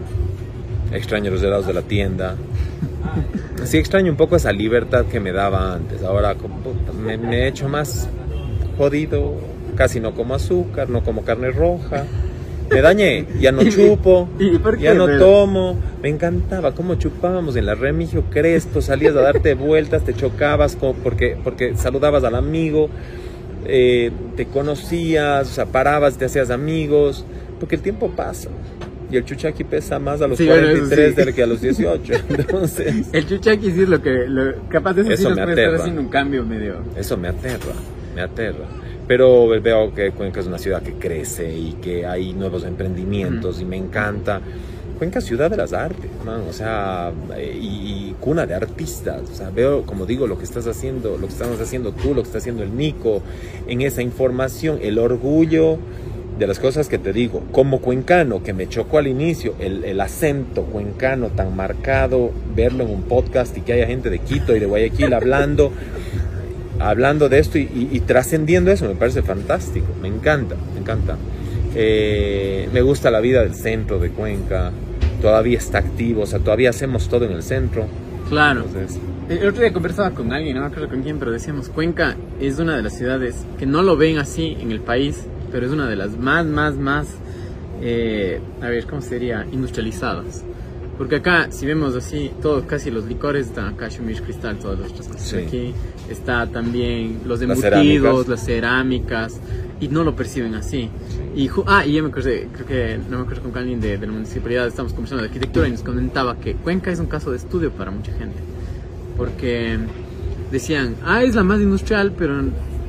extraño los helados de la tienda. Sí, extraño un poco esa libertad que me daba antes. Ahora me, me he hecho más jodido. Casi no como azúcar, no como carne roja. Me dañé, ya no ¿Y- chupo, y por ya no Pero- tomo. Me encantaba cómo chupábamos en la Remigio Crespo, salías a darte vueltas, te chocabas co- porque, porque saludabas al amigo, eh, te conocías, o sea, parabas, te hacías amigos, porque el tiempo pasa. Y el chuchaqui pesa más a los Sí, bueno, eso 43 sí. del que a los 18. Entonces, El chuchaqui sí es lo que, lo- capaz de eso, sí Eso nos me aterra. haciendo un cambio medio. eso me aterra, me aterra. Pero veo que Cuenca es una ciudad que crece y que hay nuevos emprendimientos y me encanta. Cuenca ciudad de las artes, man, o sea, eh, y, y cuna de artistas. O sea, veo, como digo, lo que estás haciendo, lo que estamos haciendo tú, lo que está haciendo el Nico, en esa información, el orgullo de las cosas que te digo, como cuencano, que me chocó al inicio, el, el acento cuencano tan marcado, verlo en un podcast y que haya gente de Quito y de Guayaquil hablando, hablando de esto y, y- y trascendiendo eso, me parece fantástico, me encanta, me encanta. Eh, me gusta la vida del centro de Cuenca, todavía está activo, o sea, todavía hacemos todo en el centro. Claro. Entonces, El otro día conversaba con alguien, no me acuerdo con quién, pero decíamos, Cuenca es una de las ciudades que no lo ven así en el país, pero es una de las más, más, más, eh, a ver, ¿cómo sería? Industrializadas. Porque acá, si vemos así, todos, casi los licores, están acá Shumish Cristal, todas las otras cosas. Sí. Aquí está también los Las embutidos, cerámicas. las cerámicas, y no lo perciben así. Y, ju- ah, y ya me acordé, creo que, no me acuerdo con alguien de, de la municipalidad, estamos conversando de arquitectura y nos comentaba que Cuenca es un caso de estudio para mucha gente. Porque decían, ah, es la más industrial, pero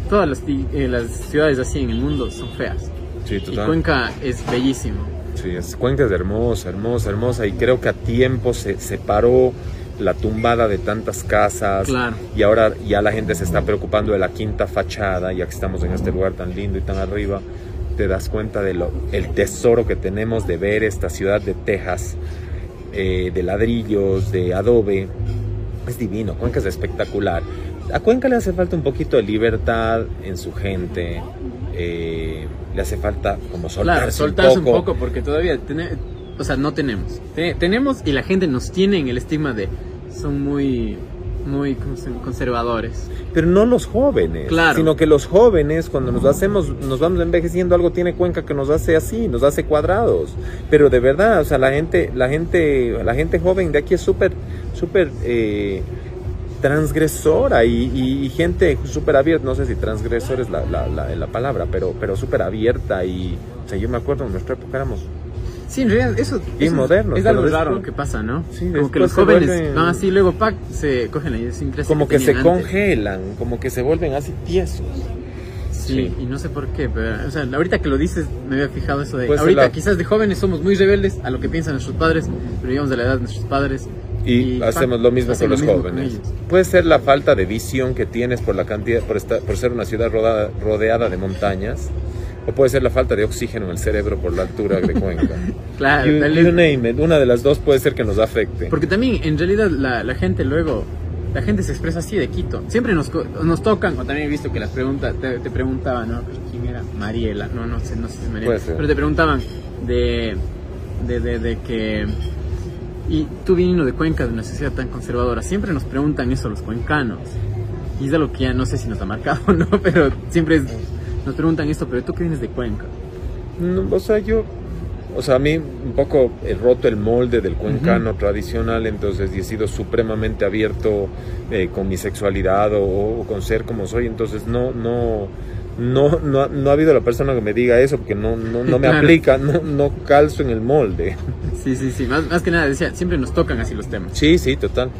todas las, eh, las ciudades así en el mundo son feas. sí, Y total. Cuenca es bellísimo. Sí, es, Cuenca es hermosa, hermosa, hermosa y creo que a tiempo se separó la tumbada de tantas casas Claro. y ahora ya la gente se está preocupando de la quinta fachada, ya que estamos en este lugar tan lindo y tan arriba, te das cuenta de lo, el tesoro que tenemos de ver esta ciudad de Texas, eh, de ladrillos, de adobe, es divino, Cuenca es espectacular. A Cuenca le hace falta un poquito de libertad en su gente, eh, le hace falta como soltarse, Claro, soltarse un poco, porque todavía, tene- o sea, no tenemos. Te- tenemos y la gente nos tiene en el estigma de son muy, muy conservadores. Pero no los jóvenes, Claro. sino que los jóvenes cuando nos hacemos, nos vamos envejeciendo, algo tiene Cuenca que nos hace así, nos hace cuadrados. Pero de verdad, o sea, la gente, la gente, la gente joven de aquí es súper, súper eh, transgresora y, y- y gente súper abierta. No sé si transgresor es la, la, la- la palabra, pero, pero súper abierta y, o sea, yo me acuerdo en nuestra época éramos Sí, en realidad eso, eso modernos, es algo después- raro que pasa, ¿no? Sí, como que los jóvenes vuelven- van así, luego pac, se cogen la idiosincrasia como que se antes. congelan, como que se vuelven así tiesos. Sí, Sí. y no sé por qué, pero o sea, ahorita que lo dices me había fijado eso de Puede ser ahorita la- quizás de jóvenes somos muy rebeldes a lo que piensan nuestros padres, pero llegamos a la edad de nuestros padres Y, hacemos lo mismo con los mismo jóvenes. Puede ser la falta de visión que tienes por la cantidad, por, estar, por ser una ciudad rodada- rodeada de montañas, o puede ser la falta de oxígeno en el cerebro por la altura de Cuenca. Claro, you, you vez- name it, una de las dos puede ser que nos afecte. Porque también, en realidad, la, la gente luego, la gente se expresa así de Quito. Siempre nos, nos tocan, o también he visto que las preguntas, te, te preguntaban, ¿no? ¿Quién era? Mariela, no, no sé, no sé si es Mariela. Pero te preguntaban de, de, de, de que, y tú viniendo de Cuenca, de una sociedad tan conservadora, siempre nos preguntan eso los cuencanos. Y es algo que ya no sé si nos ha marcado o no, pero siempre es- nos preguntan esto, pero tú que vienes de Cuenca. o sea, yo o sea, a mí un poco he roto el molde del cuencano tradicional, entonces y he sido supremamente abierto eh, con mi sexualidad o, con ser como soy, entonces no, no, no, no, no, ha habido la persona que me diga eso porque no, no, no me aplica, no, no calzo en el molde. Sí, sí, sí, más, más que nada, decía, siempre nos tocan así los temas. Sí, sí, total.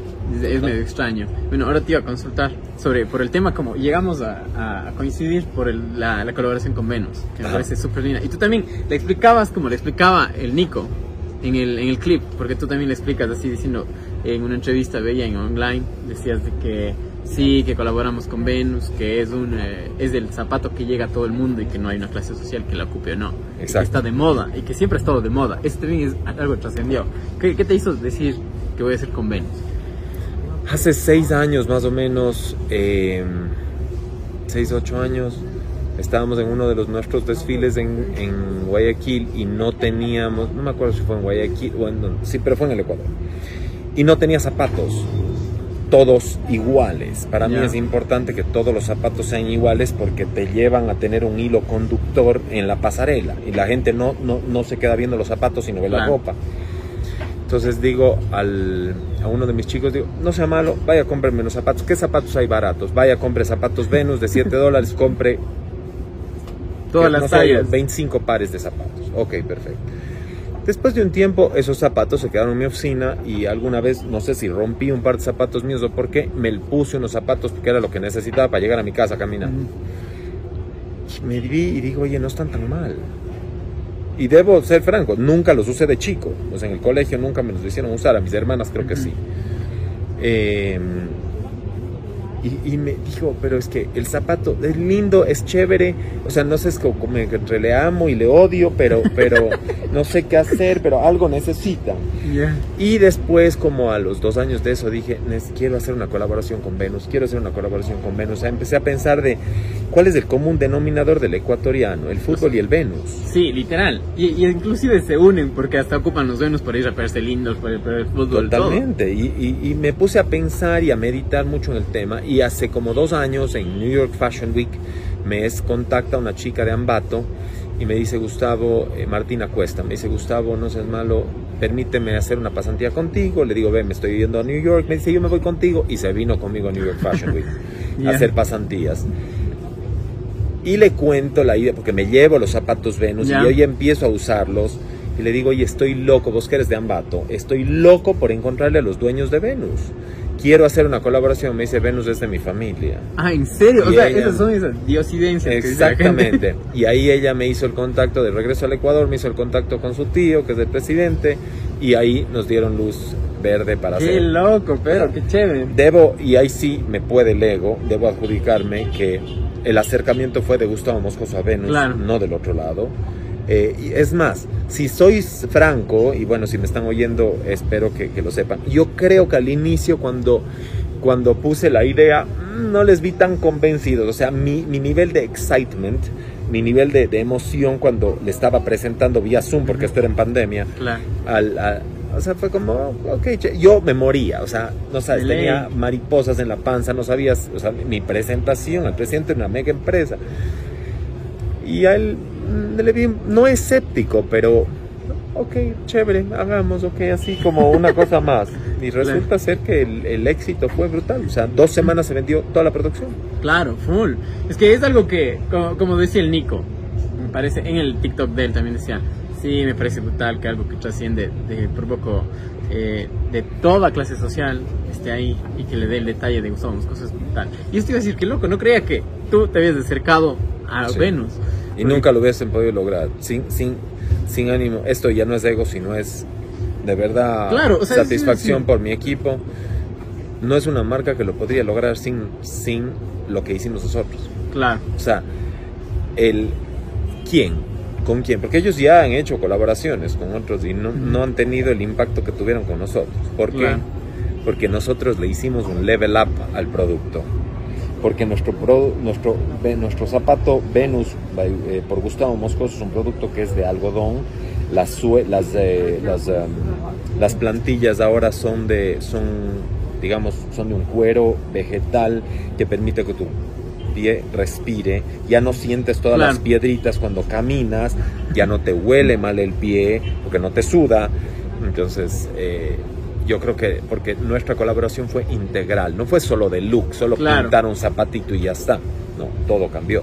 Es, medio extraño. Bueno, ahora te iba a consultar sobre por el tema como llegamos a, coincidir por la, colaboración con Venus, que me parece súper linda. Y tú también le explicabas como le explicaba el Nico en el, en el clip, porque tú también le explicas así diciendo en una entrevista bella en online, decías de que sí, que colaboramos con Venus, que es un eh, es el zapato que llega a todo el mundo y que no hay una clase social que la ocupe o no. Exacto. Que está de moda y que siempre ha estado de moda. Eso también es algo que trascendió. ¿Qué, ¿Qué te hizo decir que voy a hacer con Venus? Hace seis años más o menos, eh, seis, ocho años, estábamos en uno de los nuestros desfiles en, en, Guayaquil y no teníamos, no me acuerdo si fue en Guayaquil, bueno, sí, pero fue en el Ecuador. Y no tenía zapatos, todos iguales. Para mí es importante que todos los zapatos sean iguales porque te llevan a tener un hilo conductor en la pasarela y la gente no, no, no se queda viendo los zapatos sino ve la ropa. Entonces digo al, a uno de mis chicos, digo, no sea malo, vaya a comprarme unos zapatos. ¿Qué zapatos hay baratos? Vaya, compre zapatos Venus de 7 dólares, compre... Todas las tallas. 25 pares de zapatos. Ok, perfecto. Después de un tiempo, esos zapatos se quedaron en mi oficina y alguna vez, no sé si rompí un par de zapatos míos o por qué, me puse unos zapatos porque era lo que necesitaba para llegar a mi casa caminando. Me vi y digo, oye, no están tan mal y debo ser franco, nunca los usé de chico. Pues en el colegio nunca me los hicieron usar, a mis hermanas creo que sí. Eh, y, me dijo, pero es que el zapato es lindo, es chévere, o sea, no sé, es como, entre le amo y le odio, pero, pero no sé qué hacer, pero algo necesita. Y después, como a los dos años de eso, dije, quiero hacer una colaboración con Venus, quiero hacer una colaboración con Venus. O sea, empecé a pensar de cuál es el común denominador del ecuatoriano, el fútbol y el Venus. Sí, literal. Y, inclusive se unen porque hasta ocupan los Venus para ir a verse lindos, para, el fútbol. Totalmente. Y, y me puse a pensar y a meditar mucho en el tema. Y hace como dos años en New York Fashion Week me es, contacta una chica de Ambato y me dice Gustavo, eh, Martina Cuesta, me dice Gustavo, no seas malo, permíteme hacer una pasantía contigo. Le digo, ve, me estoy yendo a New York. Me dice, yo me voy contigo. Y se vino conmigo a New York Fashion Week a hacer pasantías. Y le cuento la idea, porque me llevo los zapatos Venus y yo ya empiezo a usarlos. Y le digo, oye, estoy loco, vos que eres de Ambato, estoy loco por encontrarle a los dueños de Venus quiero hacer una colaboración, me dice Venus es de mi familia. Ah, ¿en serio? o sea, esas son esas diosidencias. Exactamente. y ahí ella me hizo el contacto de regreso al Ecuador, me hizo el contacto con su tío, que es el presidente, y ahí nos dieron luz verde para hacer. Qué loco, pero qué chévere. Debo, y ahí sí me puede el ego, debo adjudicarme que el acercamiento fue de Gustavo Moscoso a Venus, no del otro lado. Eh, es más, si sois franco, y bueno, si me están oyendo, espero que, lo sepan, yo creo que al inicio cuando, cuando puse la idea, mm, no les vi tan convencidos, o sea, mi, nivel de excitement, mi nivel de, emoción cuando le estaba presentando vía Zoom, porque esto era en pandemia, o sea, fue como, ok, yo me moría, o sea, no sabes, tenía mariposas en la panza, no sabías, o sea, mi presentación al presidente de una mega empresa. Y a él le vi, no escéptico, pero ok, chévere, hagamos, ok, así como una cosa más. Y resulta ser que el, éxito fue brutal. O sea, dos semanas se vendió toda la producción. Claro, full. Es que es algo que, como, decía el Nico, me parece, en el TikTok de él también decía, sí, me parece brutal que algo que trasciende de, por poco eh, de toda clase social esté ahí y que le dé el detalle de Gustavo cosas brutal. Y esto iba a decir que loco, no creía que tú te habías acercado a Venus y nunca lo hubiesen podido lograr sin, sin, sin ánimo. Esto ya no es ego, sino es de verdad satisfacción por mi equipo. No es una marca que lo podría lograr sin, sin lo que hicimos nosotros. Claro. O sea, el quién, con quién, porque ellos ya han hecho colaboraciones con otros y no, no han tenido el impacto que tuvieron con nosotros. ¿Por qué? Porque nosotros le hicimos un level up al producto porque nuestro, nuestro, nuestro zapato Venus eh, por Gustavo Moscoso es un producto que es de algodón, las, las, eh, las, em, las, plantillas ahora son de, son, digamos, son de un cuero vegetal que permite que tu pie respire, ya no sientes todas Claro. las piedritas cuando caminas, ya no te huele mal el pie, porque no te suda. Entonces, eh, yo creo que, porque nuestra colaboración fue integral, no fue solo de look, solo Claro. pintar un zapatito y ya está. No, todo cambió.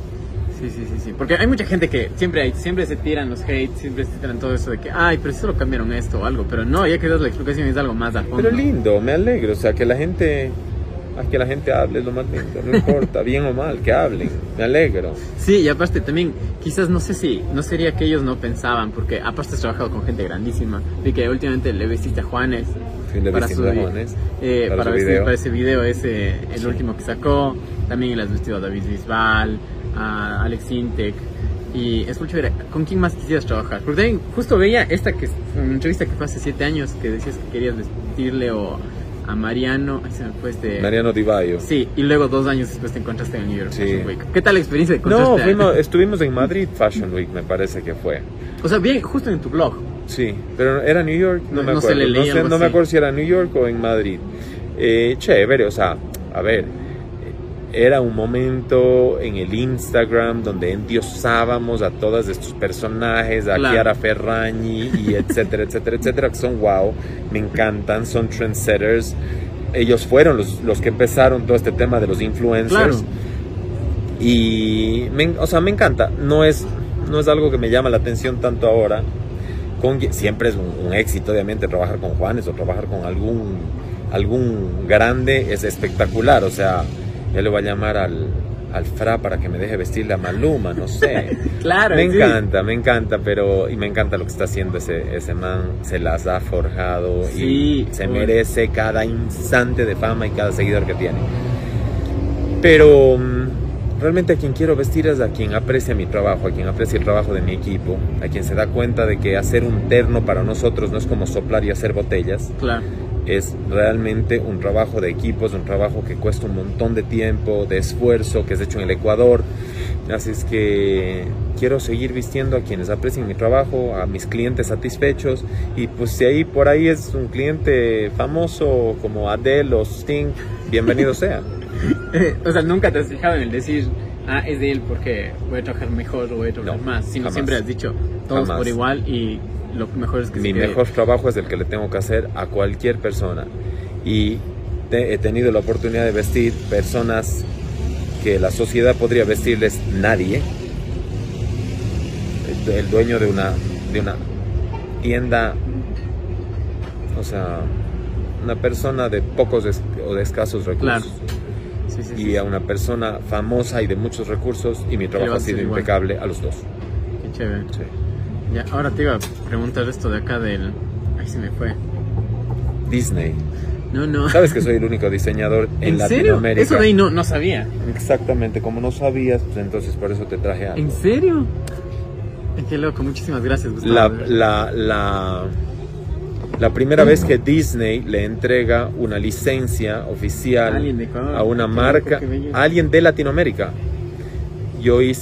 Sí, sí, sí, sí. Porque hay mucha gente que siempre hay, siempre se tiran los hates, siempre se tiran todo eso de que, ay, pero solo cambiaron esto o algo. Pero no, ya que das la explicación es algo más a fondo. Pero lindo, me alegro, o sea, que la gente, ah, que la gente hable es lo más lindo, no importa, bien o mal, que hablen, me alegro. Sí, y aparte también, quizás no sé si, no sería que ellos no pensaban, porque aparte has trabajado con gente grandísima. Vi que últimamente le vestiste a Juanes. Sí, le para eh, para para, su vestir- video. para ese video, ese, el Sí. último que sacó. También le has vestido a David Bisbal, a Alex Intec. Y es muy chévere. ¿Con quién más quisieras trabajar? Porque también justo veía esta que una entrevista que fue hace siete años que decías que querías vestirle o a Mariano. Se me fue este. Mariano Di Baio. Sí, y luego dos años después te encontraste en New York Sí. Fashion Week. ¿Qué tal la experiencia de No, fuimos- estuvimos en Madrid Fashion Week, me parece que fue. O sea, bien, justo en tu blog. Sí, pero era New York, no, No- me no se acuerdo. le no, sé- algo no me acuerdo si era New York o en Madrid. Eh, chévere, o sea, a ver, era un momento en el Instagram donde endiosábamos a todos estos personajes, a Claro. Chiara Ferragni y etcétera, etcétera, etcétera, que son wow, me encantan, son trendsetters. Ellos fueron los, los que empezaron todo este tema de los influencers. Claro. Y, me, o sea, me encanta. No es, no es algo que me llama la atención tanto ahora. Con, siempre es un, un éxito, obviamente, trabajar con Juanes o trabajar con algún, algún grande es espectacular. O sea, yo le voy a llamar al, al Fra para que me deje vestirle a Maluma, no sé. Claro, me sí. encanta, me encanta, pero y me encanta lo que está haciendo ese, ese man. Se las ha forjado Sí, y se bueno. merece cada instante de fama y cada seguidor que tiene. Pero mm, realmente a quien quiero vestir es a quien aprecia mi trabajo, a quien aprecia el trabajo de mi equipo, a quien se da cuenta de que hacer un terno para nosotros no es como soplar y hacer botellas, Claro. es realmente un trabajo de equipo, es un trabajo que cuesta un montón de tiempo, de esfuerzo, que es hecho en el Ecuador. Así es que quiero seguir vistiendo a quienes aprecien mi trabajo, a mis clientes satisfechos y pues si ahí por ahí es un cliente famoso como Adele o Sting, bienvenido sea. o sea, nunca te has fijado en el decir, ah, es de él porque voy a trabajar mejor o voy a trabajar No, más, sino jamás. siempre has dicho todos Jamás. por igual y lo mejor es que Mi se mejor trabajo es el que le tengo que hacer a cualquier persona. Y te- he tenido la oportunidad de vestir personas que la sociedad podría vestirles nadie. El, el dueño de una, de una tienda, o sea, una persona de pocos o de escasos recursos. Claro. Sí, sí, sí, Y a una persona famosa y de muchos recursos, y mi trabajo ha sido igual. impecable a los dos. Qué chévere. Ya, ahora te iba a preguntar esto de acá del... Ahí se me fue. Disney. No, no. Sabes que soy el único diseñador en, ¿En serio? Latinoamérica. Eso de ahí no, no sabía. Exactamente, como no sabías, pues entonces por eso te traje algo. ¿En serio? Qué loco, muchísimas gracias, Gustavo. La, la, la, la primera vez que Disney le entrega una licencia oficial a una marca, alguien de Latinoamérica. Yo hice